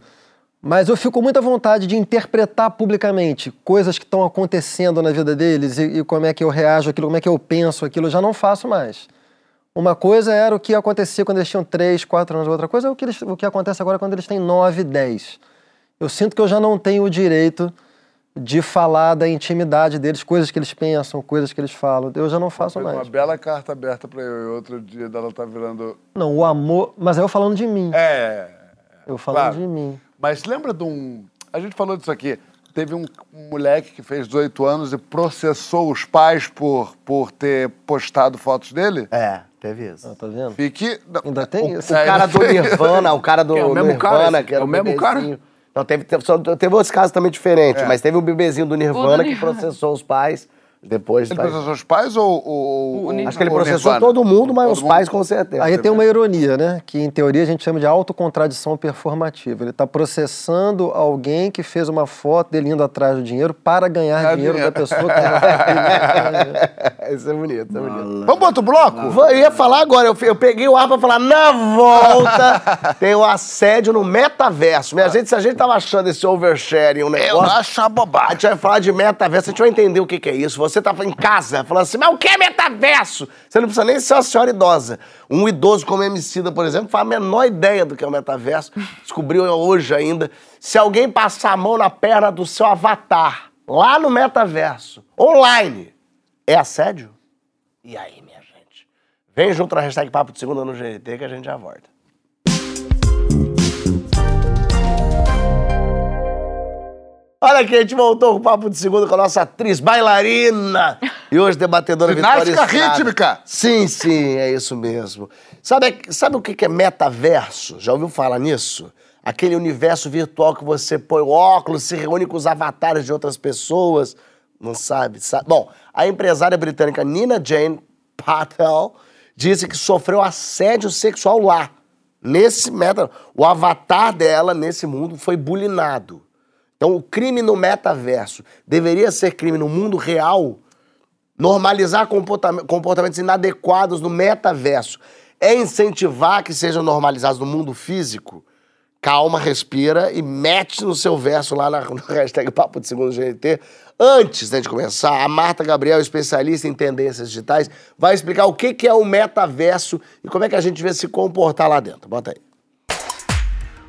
[SPEAKER 3] Mas eu fico com muita vontade de interpretar publicamente coisas que estão acontecendo na vida deles e, e como é que eu reajo aquilo, como é que eu penso aquilo. Eu já não faço mais. Uma coisa era o que acontecia quando eles tinham 3, 4 anos, outra coisa é o que, eles- o que acontece agora quando eles têm 9, 10. Eu sinto que eu já não tenho o direito de falar da intimidade deles, coisas que eles pensam, coisas que eles falam. Eu já não faço mais.
[SPEAKER 2] uma bela carta aberta pra eu. E outro dia dela tá virando.
[SPEAKER 3] Não, o amor. Mas é eu falando de mim.
[SPEAKER 2] É.
[SPEAKER 3] Eu falando
[SPEAKER 2] claro.
[SPEAKER 3] de mim.
[SPEAKER 2] Mas lembra de um. A gente falou disso aqui. Teve um, moleque que fez 18 anos e processou os pais por, por ter postado fotos dele?
[SPEAKER 1] É, teve isso.
[SPEAKER 3] Ah, tá vendo?
[SPEAKER 2] Fique.
[SPEAKER 3] Ainda tem
[SPEAKER 2] o,
[SPEAKER 3] isso.
[SPEAKER 1] O cara do Nirvana, o cara do
[SPEAKER 4] Que é o mesmo
[SPEAKER 1] Nirvana,
[SPEAKER 4] cara,
[SPEAKER 1] que era
[SPEAKER 4] É o mesmo cara?
[SPEAKER 1] Não, teve, teve, só- teve outros casos também diferentes, mas teve um bebezinho do Nirvana que
[SPEAKER 5] Nirvana.
[SPEAKER 1] processou os pais. Depois.
[SPEAKER 2] Ele processou os pais ou. ou, ou
[SPEAKER 1] Acho que ele
[SPEAKER 2] ou
[SPEAKER 1] processou
[SPEAKER 2] Nirvana?
[SPEAKER 1] todo mundo, mas
[SPEAKER 2] Todo
[SPEAKER 1] os
[SPEAKER 2] mundo?
[SPEAKER 1] pais com certeza.
[SPEAKER 3] Aí tem uma ironia, né? Que em teoria a gente chama de autocontradição performativa. Ele está processando alguém que fez uma foto dele indo atrás do dinheiro para ganhar
[SPEAKER 2] Ganhar
[SPEAKER 3] dinheiro
[SPEAKER 2] dinheiro.
[SPEAKER 3] da pessoa que
[SPEAKER 1] Isso é bonito, isso é bonito.
[SPEAKER 2] Vamos pro outro bloco?
[SPEAKER 1] Eu ia falar agora, eu, eu peguei o ar pra falar, na volta tem o assédio no metaverso. Minha gente, se a gente tava achando esse oversharing um
[SPEAKER 2] Eu
[SPEAKER 1] negócio,
[SPEAKER 2] acho uma
[SPEAKER 1] a
[SPEAKER 2] bobagem.
[SPEAKER 1] gente vai falar de metaverso, a gente vai entender o que, que é isso. Você você tá em casa falando assim, mas o que é metaverso? Você não precisa nem ser uma senhora idosa. Um idoso como Emicida, por exemplo, faz a menor ideia do que é o metaverso. Descobriu hoje ainda. Se alguém passar a mão na perna do seu avatar, lá no metaverso, online, é assédio? E aí, minha gente? Vem junto na hashtag Papo de Segunda no GNT que a gente já volta. Olha aqui, a gente voltou com o Papo de Segunda com a nossa atriz bailarina e hoje debatedora Vitória
[SPEAKER 2] Ginástica rítmica.
[SPEAKER 1] Sim, sim, é isso mesmo. Sabe, sabe o que é metaverso? Já ouviu falar nisso? Aquele universo virtual que você põe o óculos, se reúne com os avatares de outras pessoas. Não sabe? sabe? Bom, a empresária britânica Nina Jane Patel disse que sofreu assédio sexual lá. Nesse meta, o avatar dela nesse mundo foi bulinado. Então, o crime no metaverso deveria ser crime no mundo real. Normalizar comportam- comportamentos inadequados no metaverso é incentivar que sejam normalizados no mundo físico. Calma, respira e mete no seu verso lá na, hashtag Papo de Segundo GNT. Antes da gente começar, a Marta Gabriel, especialista em tendências digitais, vai explicar o que que é o metaverso e como é que a gente vê se comportar lá dentro. Bota aí.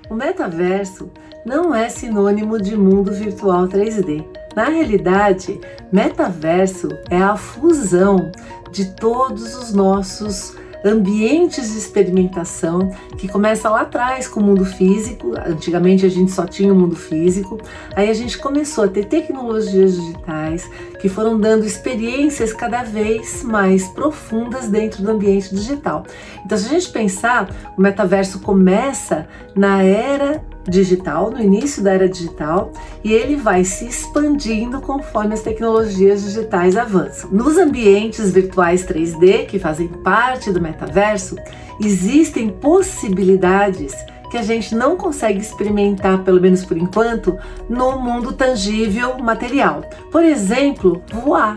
[SPEAKER 8] O metaverso não é sinônimo de mundo virtual 3D. Na realidade, metaverso é a fusão de todos os nossos ambientes de experimentação que começa lá atrás com o mundo físico. Antigamente a gente só tinha o mundo físico. Aí a gente começou a ter tecnologias digitais que foram dando experiências cada vez mais profundas dentro do ambiente digital. Então, se a gente pensar, o metaverso começa na era digital, no início da era digital, e ele vai se expandindo conforme as tecnologias digitais avançam. Nos ambientes virtuais 3D, que fazem parte do metaverso, existem possibilidades que a gente não consegue experimentar, pelo menos por enquanto, no mundo tangível material. Por exemplo, voar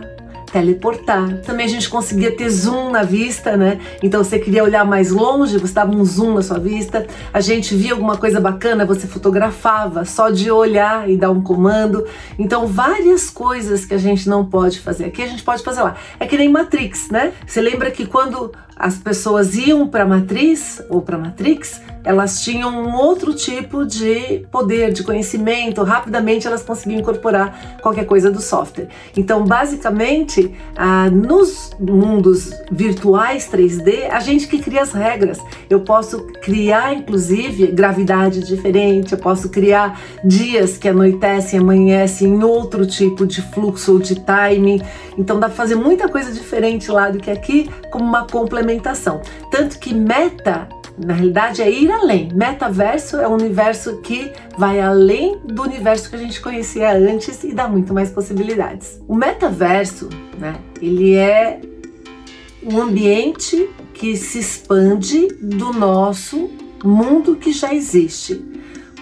[SPEAKER 8] teleportar. Também a gente conseguia ter zoom na vista, né? Então você queria olhar mais longe, você dava um zoom na sua vista. A gente via alguma coisa bacana, você fotografava só de olhar e dar um comando. Então várias coisas que a gente não pode fazer aqui, a gente pode fazer lá. É que nem Matrix, né? Você lembra que quando as pessoas iam para Matriz ou para Matrix, elas tinham um outro tipo de poder, de conhecimento, rapidamente elas conseguiam incorporar qualquer coisa do software. Então, basicamente, ah, nos mundos virtuais 3D, a gente que cria as regras. Eu posso criar, inclusive, gravidade diferente, eu posso criar dias que anoitecem amanhecem em outro tipo de fluxo ou de timing. Então, dá para fazer muita coisa diferente lá do que aqui, como uma complementação. Tanto que meta na realidade é ir além. Metaverso é um universo que vai além do universo que a gente conhecia antes e dá muito mais possibilidades. O metaverso, né, ele é um ambiente que se expande do nosso mundo que já existe.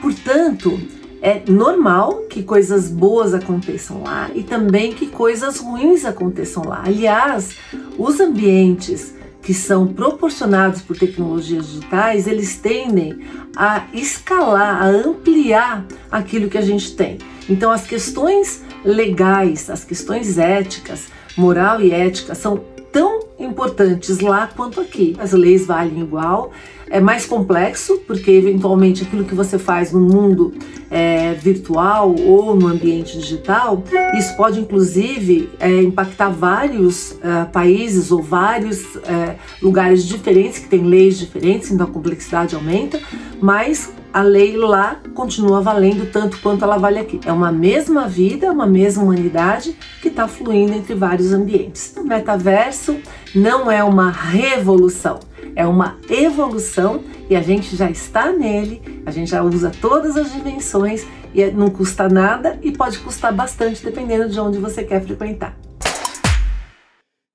[SPEAKER 8] Portanto, é normal que coisas boas aconteçam lá e também que coisas ruins aconteçam lá. Aliás, os ambientes que são proporcionados por tecnologias digitais, eles tendem a escalar, a ampliar aquilo que a gente tem. Então, as questões legais, as questões éticas, moral e ética são tão importantes lá quanto aqui. As leis valem igual. É mais complexo, porque eventualmente aquilo que você faz no mundo é, virtual ou no ambiente digital, isso pode inclusive é, impactar vários é, países ou vários é, lugares diferentes que têm leis diferentes, então a complexidade aumenta, mas a lei lá continua valendo tanto quanto ela vale aqui. É uma mesma vida, uma mesma humanidade que está fluindo entre vários ambientes. O metaverso não é uma revolução, é uma evolução e a gente já está nele, a gente já usa todas as dimensões e não custa nada e pode custar bastante dependendo de onde você quer frequentar.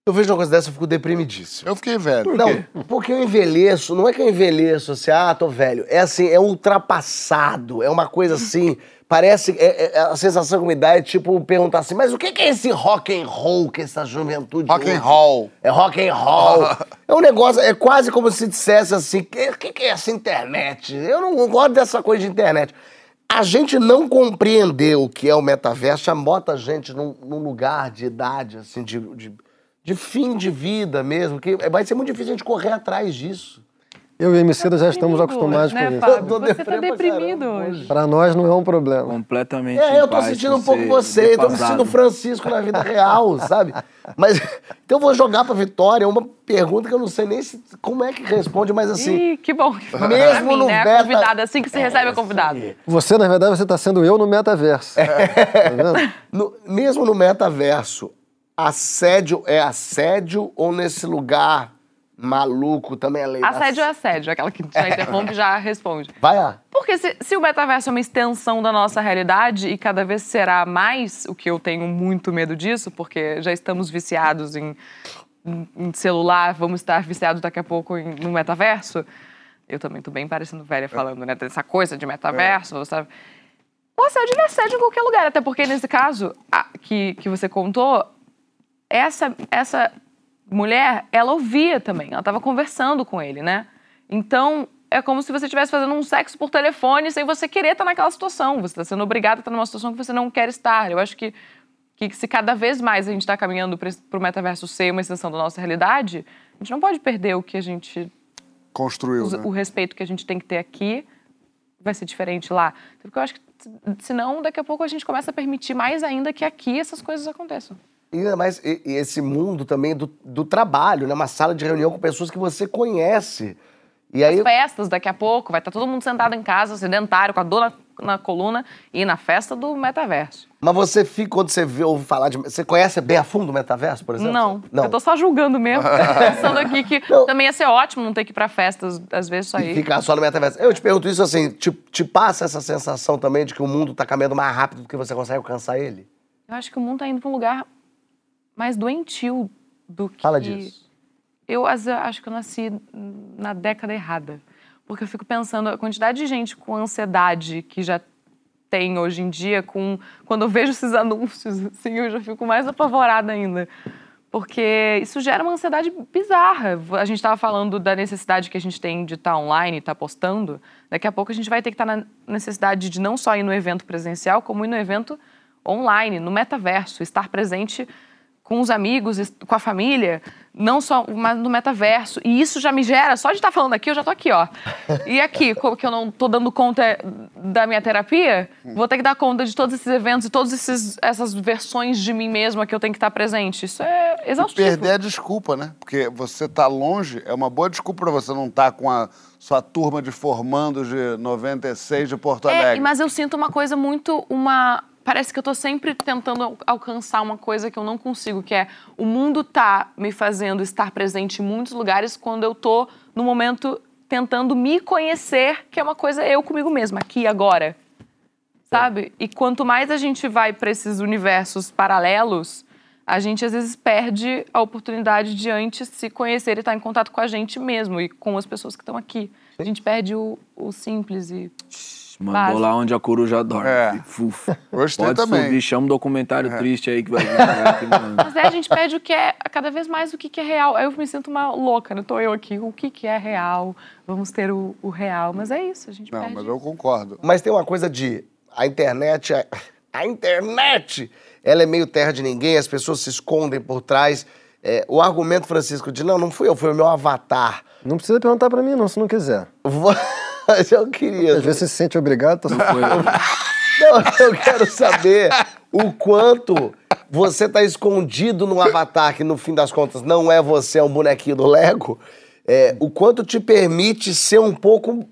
[SPEAKER 1] Eu vejo uma coisa dessa, eu fico deprimidíssimo.
[SPEAKER 2] Eu fiquei velho.
[SPEAKER 1] Não, porque eu envelheço, não é que eu envelheço assim, ah, tô velho. É assim, é ultrapassado, é uma coisa assim, parece, é, é- a sensação que me dá é tipo perguntar assim, mas o que é esse rock and roll que essa juventude
[SPEAKER 2] Rock and roll.
[SPEAKER 1] É rock and roll. é um negócio, é quase como se dissesse assim, o que, que que é essa internet? Eu não gosto dessa coisa de internet. A gente não compreender o que é o metaverso já bota a gente num, num lugar de idade, assim, de, de, de fim de vida mesmo, que vai ser muito difícil a gente correr atrás disso.
[SPEAKER 3] Eu e Emicida já estamos acostumados
[SPEAKER 5] né,
[SPEAKER 3] com isso.
[SPEAKER 1] Tô
[SPEAKER 5] Você tá
[SPEAKER 1] pra
[SPEAKER 5] deprimido
[SPEAKER 1] caramba
[SPEAKER 5] hoje.
[SPEAKER 3] Para nós não é um problema.
[SPEAKER 4] Completamente.
[SPEAKER 1] É, eu tô sentindo um pouco você, tô me sentindo Francisco na vida real, sabe? Mas então eu vou jogar pra Vitória uma pergunta que eu não sei nem se, como é que responde, mas assim.
[SPEAKER 5] Ih, que bom. Pra
[SPEAKER 1] Mesmo
[SPEAKER 5] mim,
[SPEAKER 1] no
[SPEAKER 5] né?
[SPEAKER 1] beta-
[SPEAKER 5] A convidada, assim que você recebe a convidada.
[SPEAKER 3] Você, na verdade, você está sendo eu no metaverso. Tá vendo?
[SPEAKER 1] no- mesmo no metaverso, assédio é assédio ou nesse lugar maluco também é lei?
[SPEAKER 5] Assédio é assédio, aquela que já interrompe já responde.
[SPEAKER 1] Vai lá.
[SPEAKER 5] Porque se, se o metaverso é uma extensão da nossa realidade e cada vez será mais, o que eu tenho muito medo disso, porque já estamos viciados em, em- celular, vamos estar viciados daqui a pouco em- no metaverso. Eu também tô bem parecendo velha falando, né? Dessa coisa de metaverso, sabe? O assédio é assédio em qualquer lugar, até porque nesse caso a- que, que você contou, essa, essa mulher, ela ouvia também, ela estava conversando com ele, né? Então, é como se você estivesse fazendo um sexo por telefone sem você querer estar naquela situação. Você está sendo obrigado a estar numa situação que você não quer estar. Eu acho que, que se cada vez mais a gente está caminhando para o metaverso ser uma extensão da nossa realidade, a gente não pode perder o que a gente
[SPEAKER 2] Construiu,
[SPEAKER 5] os-
[SPEAKER 2] né?
[SPEAKER 5] o respeito que a gente tem que ter aqui vai ser diferente lá. Porque eu acho que, senão, daqui a pouco a gente começa a permitir mais ainda que aqui essas coisas aconteçam.
[SPEAKER 1] E ainda mais e, e esse mundo também do, do trabalho, né? Uma sala de reunião com pessoas que você conhece. E aí.
[SPEAKER 5] Festas, daqui a pouco, vai estar todo mundo sentado em casa, sedentário, com a dor na, na coluna, e na festa do metaverso.
[SPEAKER 1] Mas você fica, quando você vê, ouve falar de. Você conhece bem a fundo o metaverso, por exemplo?
[SPEAKER 5] Não,
[SPEAKER 1] Não.
[SPEAKER 5] eu tô só julgando mesmo. Pensando aqui que
[SPEAKER 1] Não.
[SPEAKER 5] também ia ser ótimo não ter que ir pra festas, às vezes só ir.
[SPEAKER 1] ficar só no metaverso. Eu te pergunto isso assim: te, te passa essa sensação também de que o mundo tá caminhando mais rápido do que você consegue alcançar ele?
[SPEAKER 5] Eu acho que o mundo tá indo pra um lugar mais doentio do que.
[SPEAKER 1] Fala disso.
[SPEAKER 5] Eu acho que eu nasci na década errada. Porque eu fico pensando a quantidade de gente com ansiedade que já tem hoje em dia, com quando eu vejo esses anúncios, assim, eu já fico mais apavorada ainda. Porque isso gera uma ansiedade bizarra. A gente estava falando da necessidade que a gente tem de estar online, estar postando. Daqui a pouco a gente vai ter que estar na necessidade de não só ir no evento presencial, como ir no evento online, no metaverso, estar presente com os amigos, com a família, não só mas no metaverso. E isso já me gera, só de estar falando aqui, eu já tô aqui, ó. E aqui, como que eu não tô dando conta da minha terapia, vou ter que dar conta de todos esses eventos e todas essas versões de mim mesma que eu tenho que estar presente. Isso é exaustivo.
[SPEAKER 2] Perder a desculpa, né? Porque você tá longe é uma boa desculpa pra você não estar com a sua turma de formandos de 96 de Porto
[SPEAKER 5] É,
[SPEAKER 2] Alegre.
[SPEAKER 5] mas eu sinto uma coisa muito uma parece que eu tô sempre tentando al- alcançar uma coisa que eu não consigo, que é o mundo tá me fazendo estar presente em muitos lugares quando eu tô no momento tentando me conhecer, que é uma coisa eu comigo mesma, aqui agora. Sabe? E quanto mais a gente vai para esses universos paralelos, a gente às vezes perde a oportunidade de antes se conhecer e estar em contato com a gente mesmo e com as pessoas que estão aqui. A gente perde o, o simples e
[SPEAKER 4] Mandou
[SPEAKER 5] Básico.
[SPEAKER 4] lá onde a coruja dorme.
[SPEAKER 2] É.
[SPEAKER 4] Fufa.
[SPEAKER 2] Gostei
[SPEAKER 4] Pode
[SPEAKER 2] também.
[SPEAKER 4] subir, chama um documentário
[SPEAKER 2] É.
[SPEAKER 4] triste aí que vai vir. aqui, mano.
[SPEAKER 5] Mas aí a gente pede o que é cada vez mais o que que é real. Aí eu me sinto uma louca, né? Tô eu aqui, o que que é real? Vamos ter o, o real. Mas é isso, a gente
[SPEAKER 2] Não, mas eu concordo.
[SPEAKER 1] Mas tem uma coisa de. A internet. A, a internet! Ela é meio terra de ninguém, as pessoas se escondem por trás. É, o argumento, Francisco, de não, não fui eu, foi o meu avatar.
[SPEAKER 3] Não precisa perguntar pra mim, não, se não quiser.
[SPEAKER 1] Mas eu queria.
[SPEAKER 3] Às vezes você se sente obrigado. Tá...
[SPEAKER 1] Não, eu quero saber o quanto você tá escondido no avatar, que no fim das contas não é você, é um bonequinho do Lego. É, o quanto te permite ser um pouco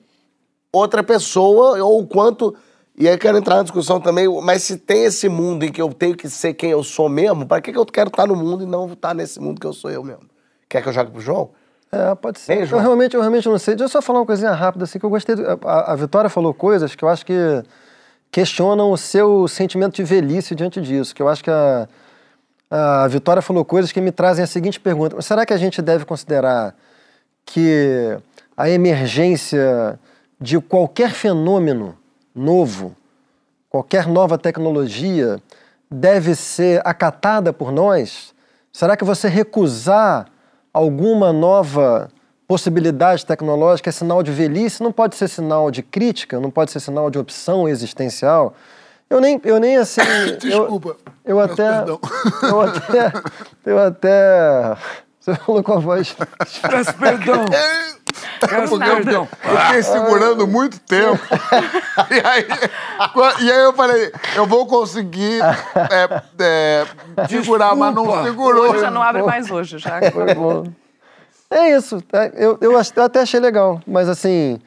[SPEAKER 1] outra pessoa, ou o quanto. E aí eu quero entrar na discussão também, mas se tem esse mundo em que eu tenho que ser quem eu sou mesmo, pra que, que eu quero estar no mundo e não estar nesse mundo que eu sou eu mesmo? Quer que eu jogue pro João?
[SPEAKER 3] É, pode ser. Eu, realmente, eu realmente não sei. Deixa eu só falar uma coisinha rápida, assim, que eu gostei. do- A, a Vitória falou coisas que eu acho que questionam o seu sentimento de velhice diante disso. Que eu acho que a, a Vitória falou coisas que me trazem a seguinte pergunta: será que a gente deve considerar que a emergência de qualquer fenômeno novo, qualquer nova tecnologia, deve ser acatada por nós? Será que você recusar alguma nova possibilidade tecnológica é sinal de velhice, não pode ser sinal de crítica, não pode ser sinal de opção existencial. Eu nem, eu nem assim.
[SPEAKER 2] Desculpa.
[SPEAKER 3] Eu, eu até. Eu até. Eu até. Você falou com a voz.
[SPEAKER 4] Peço perdão.
[SPEAKER 2] É eu,
[SPEAKER 4] perdão.
[SPEAKER 2] eu fiquei segurando muito tempo. E aí, e aí eu falei, eu vou conseguir é, é, segurar, mas não segurou.
[SPEAKER 5] Já não abre mais hoje, já.
[SPEAKER 3] Foi bom. É isso. tá? Eu, eu até achei legal, mas assim.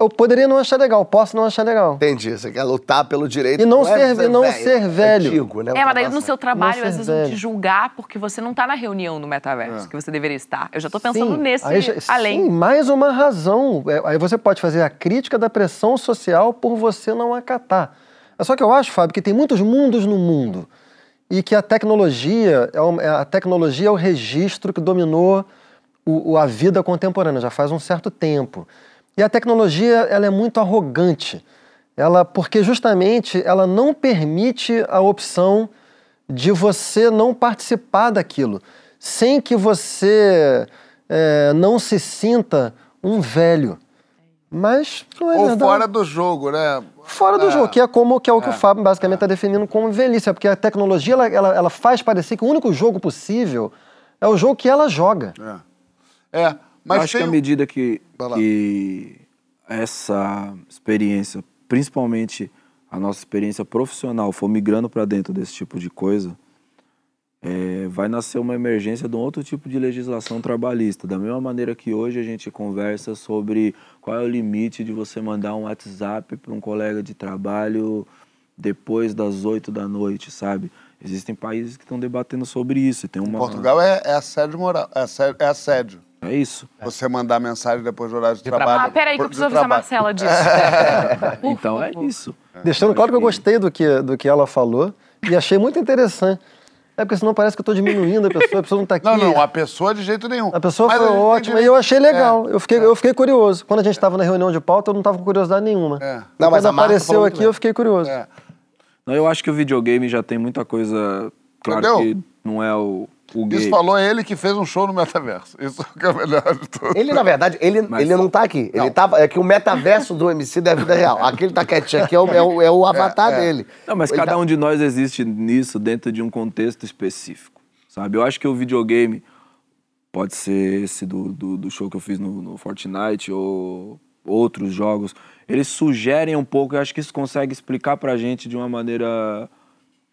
[SPEAKER 3] Eu poderia não achar legal, posso não achar legal.
[SPEAKER 1] Entendi. Você quer lutar pelo direito.
[SPEAKER 3] E não
[SPEAKER 1] é
[SPEAKER 3] ser- e não ser velho.
[SPEAKER 1] Antigo, né?
[SPEAKER 5] É, mas daí no seu
[SPEAKER 3] Não
[SPEAKER 5] trabalho,
[SPEAKER 3] ser
[SPEAKER 5] às vezes, vão
[SPEAKER 3] velho.
[SPEAKER 5] te julgar porque você não tá na reunião do metaverso, que você deveria estar. Eu já tô pensando
[SPEAKER 3] Sim,
[SPEAKER 5] nesse
[SPEAKER 3] aí
[SPEAKER 5] além.
[SPEAKER 3] Sim, mais uma razão. É, Aí você pode fazer a crítica da pressão social por você não acatar. É só que eu acho, Fábio, que tem muitos mundos no mundo e que a tecnologia é, é- a tecnologia é o registro que dominou o- a vida contemporânea já faz um certo tempo. E a tecnologia ela é muito arrogante. Ela, porque justamente ela não permite a opção de você não participar daquilo, sem que você eh, não se sinta um velho. Mas não é
[SPEAKER 2] Ou
[SPEAKER 3] verdade.
[SPEAKER 2] fora do jogo, né?
[SPEAKER 3] Fora do
[SPEAKER 2] É.
[SPEAKER 3] jogo, que é, como, que é o que o Fábio basicamente está definindo como velhice. É porque a tecnologia ela, ela, ela faz parecer que o único jogo possível é o jogo que ela joga.
[SPEAKER 2] É. Mas
[SPEAKER 4] acho que à
[SPEAKER 2] um-
[SPEAKER 4] medida que, que essa experiência, principalmente a nossa experiência profissional, for migrando para dentro desse tipo de coisa, é, vai nascer uma emergência de um outro tipo de legislação trabalhista. Da mesma maneira que hoje a gente conversa sobre qual é o limite de você mandar um WhatsApp para um colega de trabalho depois das 8 da noite, sabe? Existem países que estão debatendo sobre isso. Tem uma...
[SPEAKER 2] Portugal é, é assédio moral. É assédio. É assédio.
[SPEAKER 4] É isso.
[SPEAKER 2] Você mandar mensagem depois do horário de, trabalho.
[SPEAKER 5] Ah, peraí, que eu preciso
[SPEAKER 2] de
[SPEAKER 5] avisar a
[SPEAKER 2] trabalho.
[SPEAKER 5] Marcela disso.
[SPEAKER 4] Então é isso.
[SPEAKER 3] Deixando claro que eu gostei do que, do que ela falou e achei muito interessante. É porque senão parece que eu estou diminuindo a pessoa, a pessoa não está aqui.
[SPEAKER 2] Não, não, a pessoa de jeito nenhum.
[SPEAKER 3] A pessoa
[SPEAKER 2] Mas
[SPEAKER 3] foi ótima e eu achei legal.
[SPEAKER 2] É,
[SPEAKER 3] Eu, fiquei, eu fiquei curioso. Quando a gente estava na reunião de pauta, eu não estava com curiosidade nenhuma.
[SPEAKER 2] É.
[SPEAKER 1] Não, mas
[SPEAKER 3] quando apareceu aqui, eu fiquei curioso.
[SPEAKER 2] É.
[SPEAKER 4] Não, eu acho que o videogame já tem muita coisa. Claro
[SPEAKER 2] Entendeu?
[SPEAKER 4] que não é o, o gay.
[SPEAKER 2] Isso falou ele que fez um show no metaverso. Isso que é o melhor de tudo.
[SPEAKER 1] Ele, na verdade, ele,
[SPEAKER 4] Mas-
[SPEAKER 1] ele não tá aqui. Ele tava, é que o metaverso do MC da vida real. Aqui ele tá quietinho, aqui é o, é o, é o avatar dele.
[SPEAKER 4] Não, mas
[SPEAKER 1] Ele
[SPEAKER 4] cada
[SPEAKER 1] tá-
[SPEAKER 4] um de nós existe nisso dentro de um contexto específico, sabe? Eu acho que o videogame pode ser esse do, do, do show que eu fiz no, no Fortnite ou outros jogos. Eles sugerem um pouco, eu acho que isso consegue explicar pra gente de uma maneira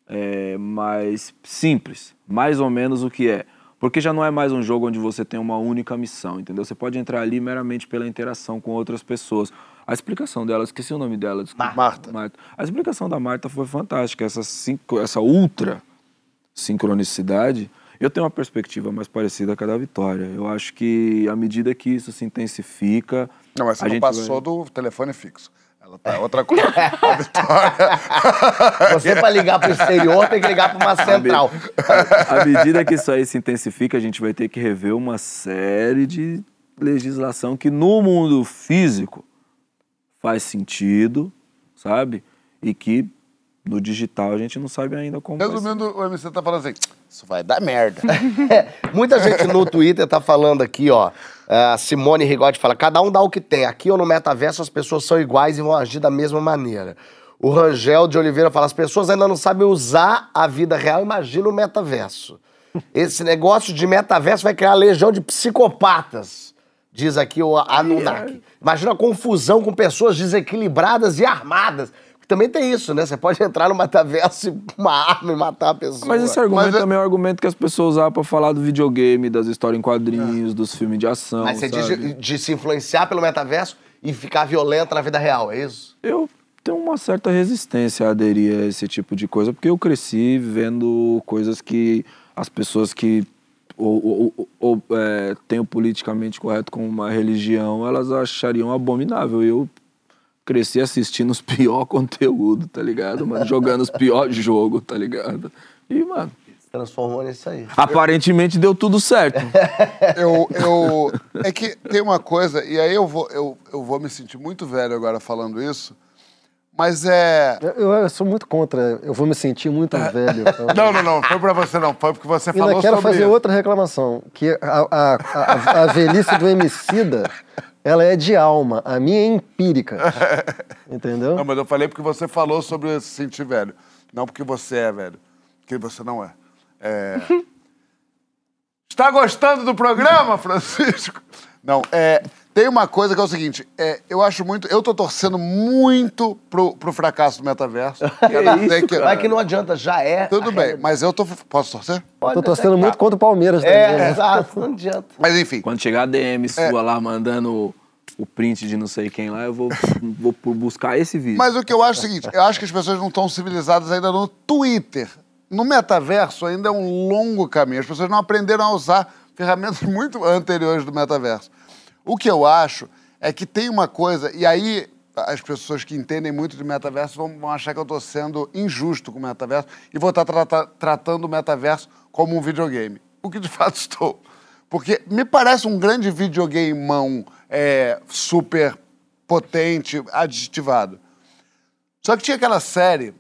[SPEAKER 4] é, mais simples, mais ou menos o que é. Porque já não é mais um jogo onde você tem uma única missão, entendeu? Você pode entrar ali meramente pela interação com outras pessoas. A explicação dela, esqueci o nome dela, desculpa.
[SPEAKER 2] Marta.
[SPEAKER 4] Marta. A explicação da Marta foi fantástica. Essa, essa ultra sincronicidade, eu tenho uma perspectiva mais parecida com a da Vitória. Eu acho que à medida que isso se intensifica.
[SPEAKER 2] Não, mas você
[SPEAKER 4] a
[SPEAKER 2] não
[SPEAKER 4] gente
[SPEAKER 2] passou
[SPEAKER 4] vai-
[SPEAKER 2] do telefone fixo. Ela tá outra coisa. A Vitória.
[SPEAKER 1] Você, pra ligar pro exterior, tem que ligar pra uma central.
[SPEAKER 4] À medida que isso aí se intensifica, a gente vai ter que rever uma série de legislação que no mundo físico faz sentido, sabe? E que no digital a gente não sabe ainda como.
[SPEAKER 2] Resumindo, o MC tá falando assim: isso vai dar merda.
[SPEAKER 1] Muita gente no Twitter tá falando aqui, ó. A Simone Rigotti fala: cada um dá o que tem. Aqui ou no metaverso as pessoas são iguais e vão agir da mesma maneira. O Rangel de Oliveira fala: as pessoas ainda não sabem usar a vida real, imagina o metaverso. Esse negócio de metaverso vai criar legião de psicopatas, diz aqui o Anunnaki. Imagina a confusão com pessoas desequilibradas e armadas. Também tem isso, né? Você pode entrar no metaverso e com uma arma e matar a pessoa.
[SPEAKER 4] Mas esse argumento
[SPEAKER 2] Mas é-
[SPEAKER 4] também é um argumento que as pessoas usam pra falar do videogame, das histórias em quadrinhos, dos filmes de ação.
[SPEAKER 1] Mas você diz
[SPEAKER 4] sabe?
[SPEAKER 1] de, de se influenciar pelo metaverso e ficar violenta na vida real, é isso?
[SPEAKER 4] Eu tenho uma certa resistência a aderir a esse tipo de coisa, porque eu cresci vendo coisas que as pessoas que ou, ou- ou- é, têm o politicamente correto como uma religião, elas achariam abominável. Eu cresci assistindo os pior conteúdo, tá ligado? Mano? Jogando os piores jogos, tá ligado? E, mano,
[SPEAKER 1] Se transformou nisso aí.
[SPEAKER 4] aparentemente deu tudo certo.
[SPEAKER 2] eu, eu, é que tem uma coisa, e aí eu vou, eu, eu vou me sentir muito velho agora falando isso, Mas é.
[SPEAKER 3] Eu, eu sou muito contra, eu vou me sentir muito velho. então.
[SPEAKER 2] Não, não, não. Foi pra você, não. Foi porque você falou
[SPEAKER 3] quero
[SPEAKER 2] sobre
[SPEAKER 3] fazer
[SPEAKER 2] isso.
[SPEAKER 3] outra reclamação, que a, a, a, a velhice do Emicida, ela é de alma, a minha é empírica. Entendeu?
[SPEAKER 2] Não, mas eu falei porque você falou sobre se sentir velho. Não porque você é velho. Porque você não é. É. Está gostando do programa, Francisco? Não, é. Tem uma coisa que é o seguinte, é, eu acho muito. Eu tô torcendo muito pro, pro fracasso do metaverso. Quero dizer que-
[SPEAKER 1] Mas que não adianta, já é.
[SPEAKER 2] Tudo bem,
[SPEAKER 1] realidade.
[SPEAKER 2] mas eu tô. Posso torcer?
[SPEAKER 1] Pode
[SPEAKER 3] Tô torcendo muito
[SPEAKER 1] tá.
[SPEAKER 3] contra o Palmeiras também.
[SPEAKER 1] É,
[SPEAKER 3] né?
[SPEAKER 1] exato, não adianta.
[SPEAKER 2] Mas enfim.
[SPEAKER 4] Quando chegar a DM sua lá mandando o print de não sei quem lá, eu vou, vou por buscar esse vídeo.
[SPEAKER 2] Mas o que eu acho é o seguinte, eu acho que as pessoas não estão civilizadas ainda no Twitter. No metaverso ainda é um longo caminho. As pessoas não aprenderam a usar ferramentas muito anteriores do metaverso. O que eu acho é que tem uma coisa, e aí as pessoas que entendem muito de metaverso vão, vão achar que eu estou sendo injusto com o metaverso e vou estar trata- tratando o metaverso como um videogame. O que de fato estou. Porque me parece um grande videogameão é, super potente, aditivado. Só que tinha aquela série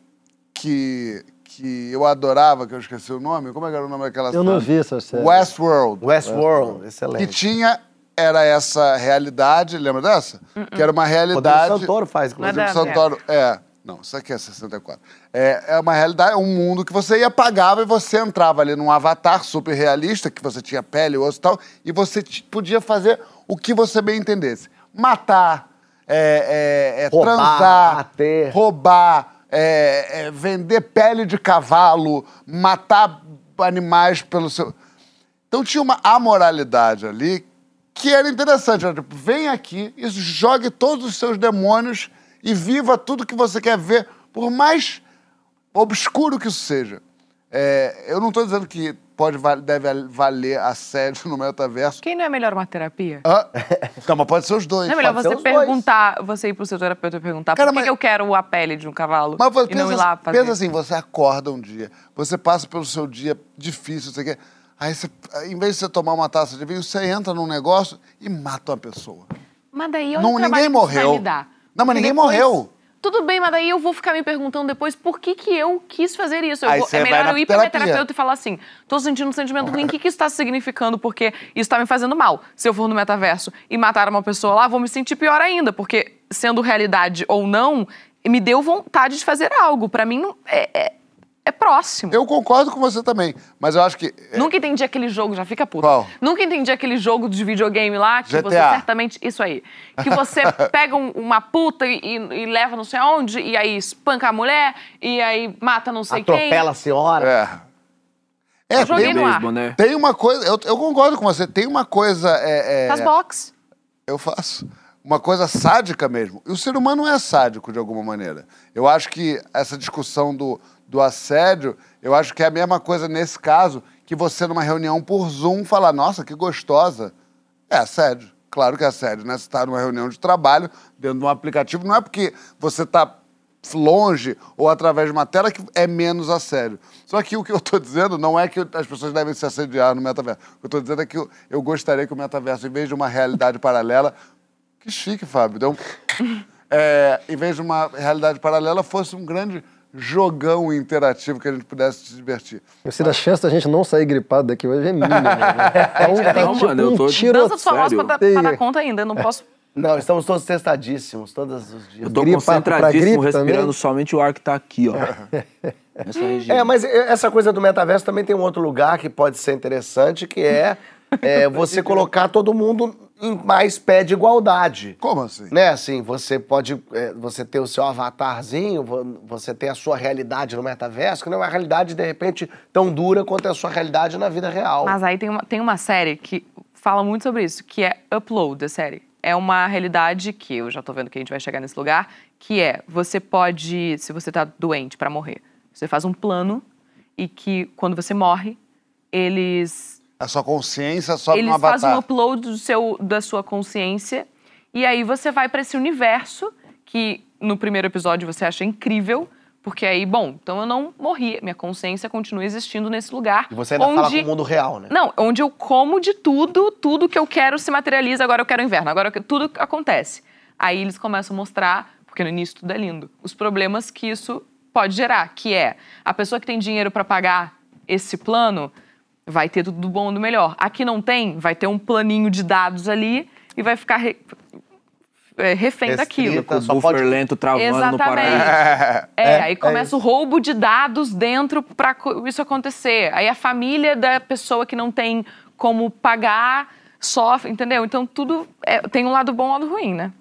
[SPEAKER 2] que, que eu adorava, que eu esqueci o nome. Como é que era o nome daquela série?
[SPEAKER 3] Eu não vi essa série.
[SPEAKER 2] Westworld.
[SPEAKER 1] Westworld,
[SPEAKER 2] Que
[SPEAKER 1] excelente.
[SPEAKER 2] tinha, era essa realidade, lembra dessa? Que era uma realidade...
[SPEAKER 1] Rodrigo Santoro faz, inclusive.
[SPEAKER 2] Rodrigo Santoro, é. Não, isso aqui é 64. É, é uma realidade, é um mundo que você ia pagava e você entrava ali num avatar super realista, que você tinha pele, osso e tal, e você podia fazer o que você bem entendesse. Matar, é, é, é,
[SPEAKER 1] Roubar,
[SPEAKER 2] transar,
[SPEAKER 1] bater.
[SPEAKER 2] roubar, é, é, vender pele de cavalo, matar animais pelo seu. Então tinha uma amoralidade ali que era interessante. Era, tipo, vem aqui e jogue todos os seus demônios e viva tudo que você quer ver, por mais obscuro que isso seja. É, eu não estou dizendo que pode, deve valer assédio no metaverso.
[SPEAKER 5] Quem não é melhor uma terapia?
[SPEAKER 2] Ah, não, mas pode ser os dois.
[SPEAKER 5] Não é melhor
[SPEAKER 1] pode
[SPEAKER 5] você
[SPEAKER 1] os dois.
[SPEAKER 5] perguntar, você ir pro seu terapeuta e perguntar
[SPEAKER 2] Cara,
[SPEAKER 5] por que,
[SPEAKER 2] mas-
[SPEAKER 5] que eu quero a pele de um cavalo
[SPEAKER 2] Mas
[SPEAKER 5] e não
[SPEAKER 2] pensa,
[SPEAKER 5] ir lá fazer.
[SPEAKER 2] pensa assim, você acorda um dia, você passa pelo seu dia difícil, você quer. Aí você, em vez de você tomar uma taça de vinho, você entra num negócio e mata uma pessoa.
[SPEAKER 5] Mas daí olha
[SPEAKER 2] Não,
[SPEAKER 5] o
[SPEAKER 2] ninguém
[SPEAKER 5] que
[SPEAKER 2] morreu.
[SPEAKER 5] me dar.
[SPEAKER 2] Não, mas
[SPEAKER 5] Porque
[SPEAKER 2] ninguém
[SPEAKER 5] depois-
[SPEAKER 2] morreu.
[SPEAKER 5] Tudo bem, mas daí eu vou ficar me perguntando depois por que, que eu quis fazer isso. Eu vou- é melhor eu ir pra minha terapeuta e falar assim: tô sentindo um sentimento ruim, o que, que isso tá significando? Porque isso tá me fazendo mal. Se eu for no metaverso e matar uma pessoa lá, vou me sentir pior ainda, porque sendo realidade ou não, me deu vontade de fazer algo. Pra mim, não- é, é, é próximo.
[SPEAKER 2] Eu concordo com você também, mas eu acho que. é,
[SPEAKER 5] Nunca entendi aquele jogo, já fica puto.
[SPEAKER 2] Qual?
[SPEAKER 5] Nunca entendi aquele jogo de videogame lá que você
[SPEAKER 2] GTA.
[SPEAKER 5] certamente. Isso aí. Que você pega um- uma puta e, e- leva não sei aonde, e aí espanca a mulher, e aí mata não sei
[SPEAKER 1] Atropela a senhora.
[SPEAKER 2] É. É,
[SPEAKER 5] Eu joguei
[SPEAKER 2] tem,
[SPEAKER 5] no ar.
[SPEAKER 4] Beisebol, né?
[SPEAKER 2] tem uma coisa. Eu, eu concordo com você, tem uma coisa. É, é,
[SPEAKER 5] quem. Faz box.
[SPEAKER 2] Eu faço. Uma coisa sádica mesmo. E o ser humano é sádico de alguma maneira. Eu acho que essa discussão do, do assédio, eu acho que é a mesma coisa nesse caso que você, numa reunião por Zoom, falar, nossa, que gostosa. É assédio. Claro que é assédio, né? Você está numa reunião de trabalho, dentro de um aplicativo, não é porque você está longe ou através de uma tela que é menos assédio. Só que o que eu estou dizendo não é que as pessoas devem se assediar no metaverso. O que eu estou dizendo é que eu, gostaria que o metaverso, em vez de uma realidade paralela, que chique, Fábio. Deu um- É, em vez de uma realidade paralela, fosse um grande jogão interativo que a gente pudesse se divertir.
[SPEAKER 3] Eu sei, a chance da gente não sair gripado daqui hoje é mínima. né? É um, é
[SPEAKER 4] Não,
[SPEAKER 3] tipo
[SPEAKER 4] mano, eu
[SPEAKER 3] um
[SPEAKER 4] tô-
[SPEAKER 3] tiro
[SPEAKER 5] Dança sua voz pra, dar- pra dar conta ainda, eu não posso.
[SPEAKER 1] Não, estamos todos testadíssimos, todos os dias.
[SPEAKER 4] Eu tô
[SPEAKER 3] pra
[SPEAKER 4] concentradíssimo,
[SPEAKER 3] gripe também?
[SPEAKER 4] respirando somente o ar que tá aqui, ó. Essa região.
[SPEAKER 1] É, mas essa coisa do metaverso também tem um outro lugar que pode ser interessante, que é, é, você colocar todo mundo mais pé de igualdade.
[SPEAKER 2] Como assim?
[SPEAKER 1] Né, assim, você pode é, você ter o seu avatarzinho, vo- você ter a sua realidade no metaverso, que não é uma realidade, de repente, tão dura quanto é a sua realidade na vida real.
[SPEAKER 5] Mas aí tem uma, tem uma série que fala muito sobre isso, que é Upload, a série. É uma realidade que eu já tô vendo que a gente vai chegar nesse lugar, que é você pode, se você tá doente pra morrer, você faz um plano e que quando você morre, eles
[SPEAKER 2] A sua consciência sobe
[SPEAKER 5] eles
[SPEAKER 2] no
[SPEAKER 5] fazem um upload do seu, da sua consciência e aí você vai pra esse universo que no primeiro episódio você acha incrível, porque aí, bom, então eu não morri, minha consciência continua existindo nesse lugar.
[SPEAKER 1] E você ainda fala
[SPEAKER 5] onde
[SPEAKER 1] com o mundo real, né?
[SPEAKER 5] não, onde eu como de tudo, tudo que eu quero se materializa. Agora eu quero inverno, agora eu tudo acontece. Aí eles começam a mostrar, porque porque no início tudo é lindo. Os problemas que isso pode gerar, que é a pessoa que tem dinheiro para pagar esse plano vai ter tudo do bom e do melhor. Aqui não tem, vai ter um planinho de dados ali e vai ficar re- é, refém
[SPEAKER 1] Restrita,
[SPEAKER 5] daquilo.
[SPEAKER 4] Com o
[SPEAKER 1] só
[SPEAKER 4] buffer
[SPEAKER 1] pode-
[SPEAKER 4] lento travando no
[SPEAKER 5] Exatamente.
[SPEAKER 4] paraíso.
[SPEAKER 5] É,
[SPEAKER 1] É,
[SPEAKER 5] aí
[SPEAKER 1] é
[SPEAKER 5] começa o roubo de dados dentro para isso acontecer. Aí a família da pessoa que não tem como pagar sofre, entendeu? Então tudo é- tem um lado bom e um lado ruim, né?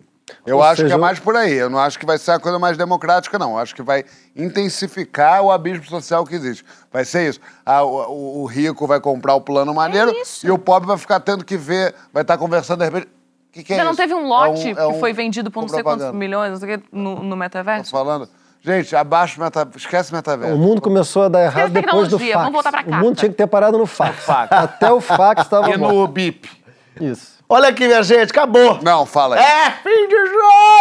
[SPEAKER 2] Eu
[SPEAKER 3] Ou
[SPEAKER 2] acho
[SPEAKER 3] seja,
[SPEAKER 2] que é mais por aí. Eu não acho que vai ser a coisa mais democrática, não. Eu acho que vai intensificar o abismo social que existe. Vai ser isso. Ah, o, o- o rico vai comprar o plano maneiro
[SPEAKER 5] isso.
[SPEAKER 2] e o pobre vai ficar tendo que ver, vai estar conversando de repente. O que, que é
[SPEAKER 5] Ainda não
[SPEAKER 2] isso?
[SPEAKER 5] teve um
[SPEAKER 2] É
[SPEAKER 5] lote
[SPEAKER 2] é
[SPEAKER 5] que
[SPEAKER 2] um-
[SPEAKER 5] foi vendido por não sei quantos
[SPEAKER 2] propaganda.
[SPEAKER 5] milhões não sei o quê, no, no
[SPEAKER 2] Tô
[SPEAKER 5] metaverso?
[SPEAKER 2] falando. Gente, abaixo meta... esquece
[SPEAKER 3] O
[SPEAKER 2] metaverso.
[SPEAKER 3] mundo começou a dar errado depois do
[SPEAKER 5] tecnologia,
[SPEAKER 3] fax.
[SPEAKER 5] vamos voltar pra
[SPEAKER 3] o
[SPEAKER 5] carta.
[SPEAKER 3] mundo tinha que ter parado no fax. Até o fax estava
[SPEAKER 2] E no BIP.
[SPEAKER 3] Isso.
[SPEAKER 1] Olha aqui, minha gente, acabou.
[SPEAKER 2] Não, fala aí.
[SPEAKER 1] É fim de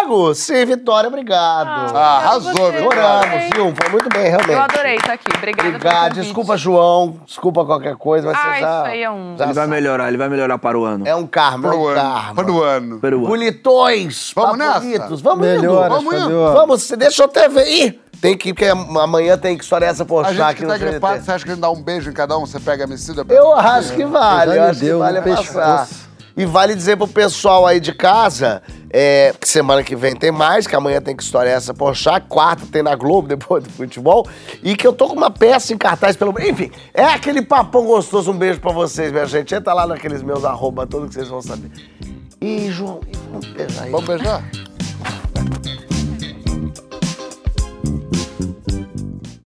[SPEAKER 1] jogo! Sim, Vitória, obrigado.
[SPEAKER 2] Ah, arrasou,
[SPEAKER 5] você.
[SPEAKER 2] Vitória.
[SPEAKER 1] Adoramos, viu? Foi muito bem, realmente.
[SPEAKER 5] Eu adorei estar aqui. Obrigada
[SPEAKER 1] Obrigado. Desculpa, João. Desculpa qualquer coisa, mas
[SPEAKER 5] Ah,
[SPEAKER 1] você já...
[SPEAKER 5] isso aí é um-
[SPEAKER 1] já
[SPEAKER 4] Ele vai melhorar, ele vai melhorar para o ano.
[SPEAKER 1] É um karma, é
[SPEAKER 2] Pro
[SPEAKER 1] um
[SPEAKER 2] ano.
[SPEAKER 1] karma.
[SPEAKER 2] Pro ano.
[SPEAKER 4] Para o ano.
[SPEAKER 1] Bonitões,
[SPEAKER 2] Vamos nessa?
[SPEAKER 1] paponitos. Vamos indo.
[SPEAKER 3] Melhoras,
[SPEAKER 1] Vamos indo. Vamos, deixa eu até ver. Ih, tem que, porque amanhã tem que história essa
[SPEAKER 2] A
[SPEAKER 1] postar
[SPEAKER 2] gente
[SPEAKER 1] aqui
[SPEAKER 2] que
[SPEAKER 1] no
[SPEAKER 2] tá
[SPEAKER 1] GNT.
[SPEAKER 2] gripado, você acha que a gente dá um beijo em cada um? Você pega a Emicida?
[SPEAKER 1] Eu acho que vale, eu acho que vale passar.
[SPEAKER 3] pescoço.
[SPEAKER 1] E vale dizer pro pessoal aí de casa, é, que semana que vem tem mais, que amanhã tem que história essa Porchat, quarta tem na Globo, depois do futebol, e que eu tô com uma peça em cartaz pelo... Enfim, é aquele papão gostoso, um beijo pra vocês, minha gente. Entra lá naqueles meus arroba todos que vocês vão saber. E, João, vamos beijar aí.
[SPEAKER 2] Vamos beijar?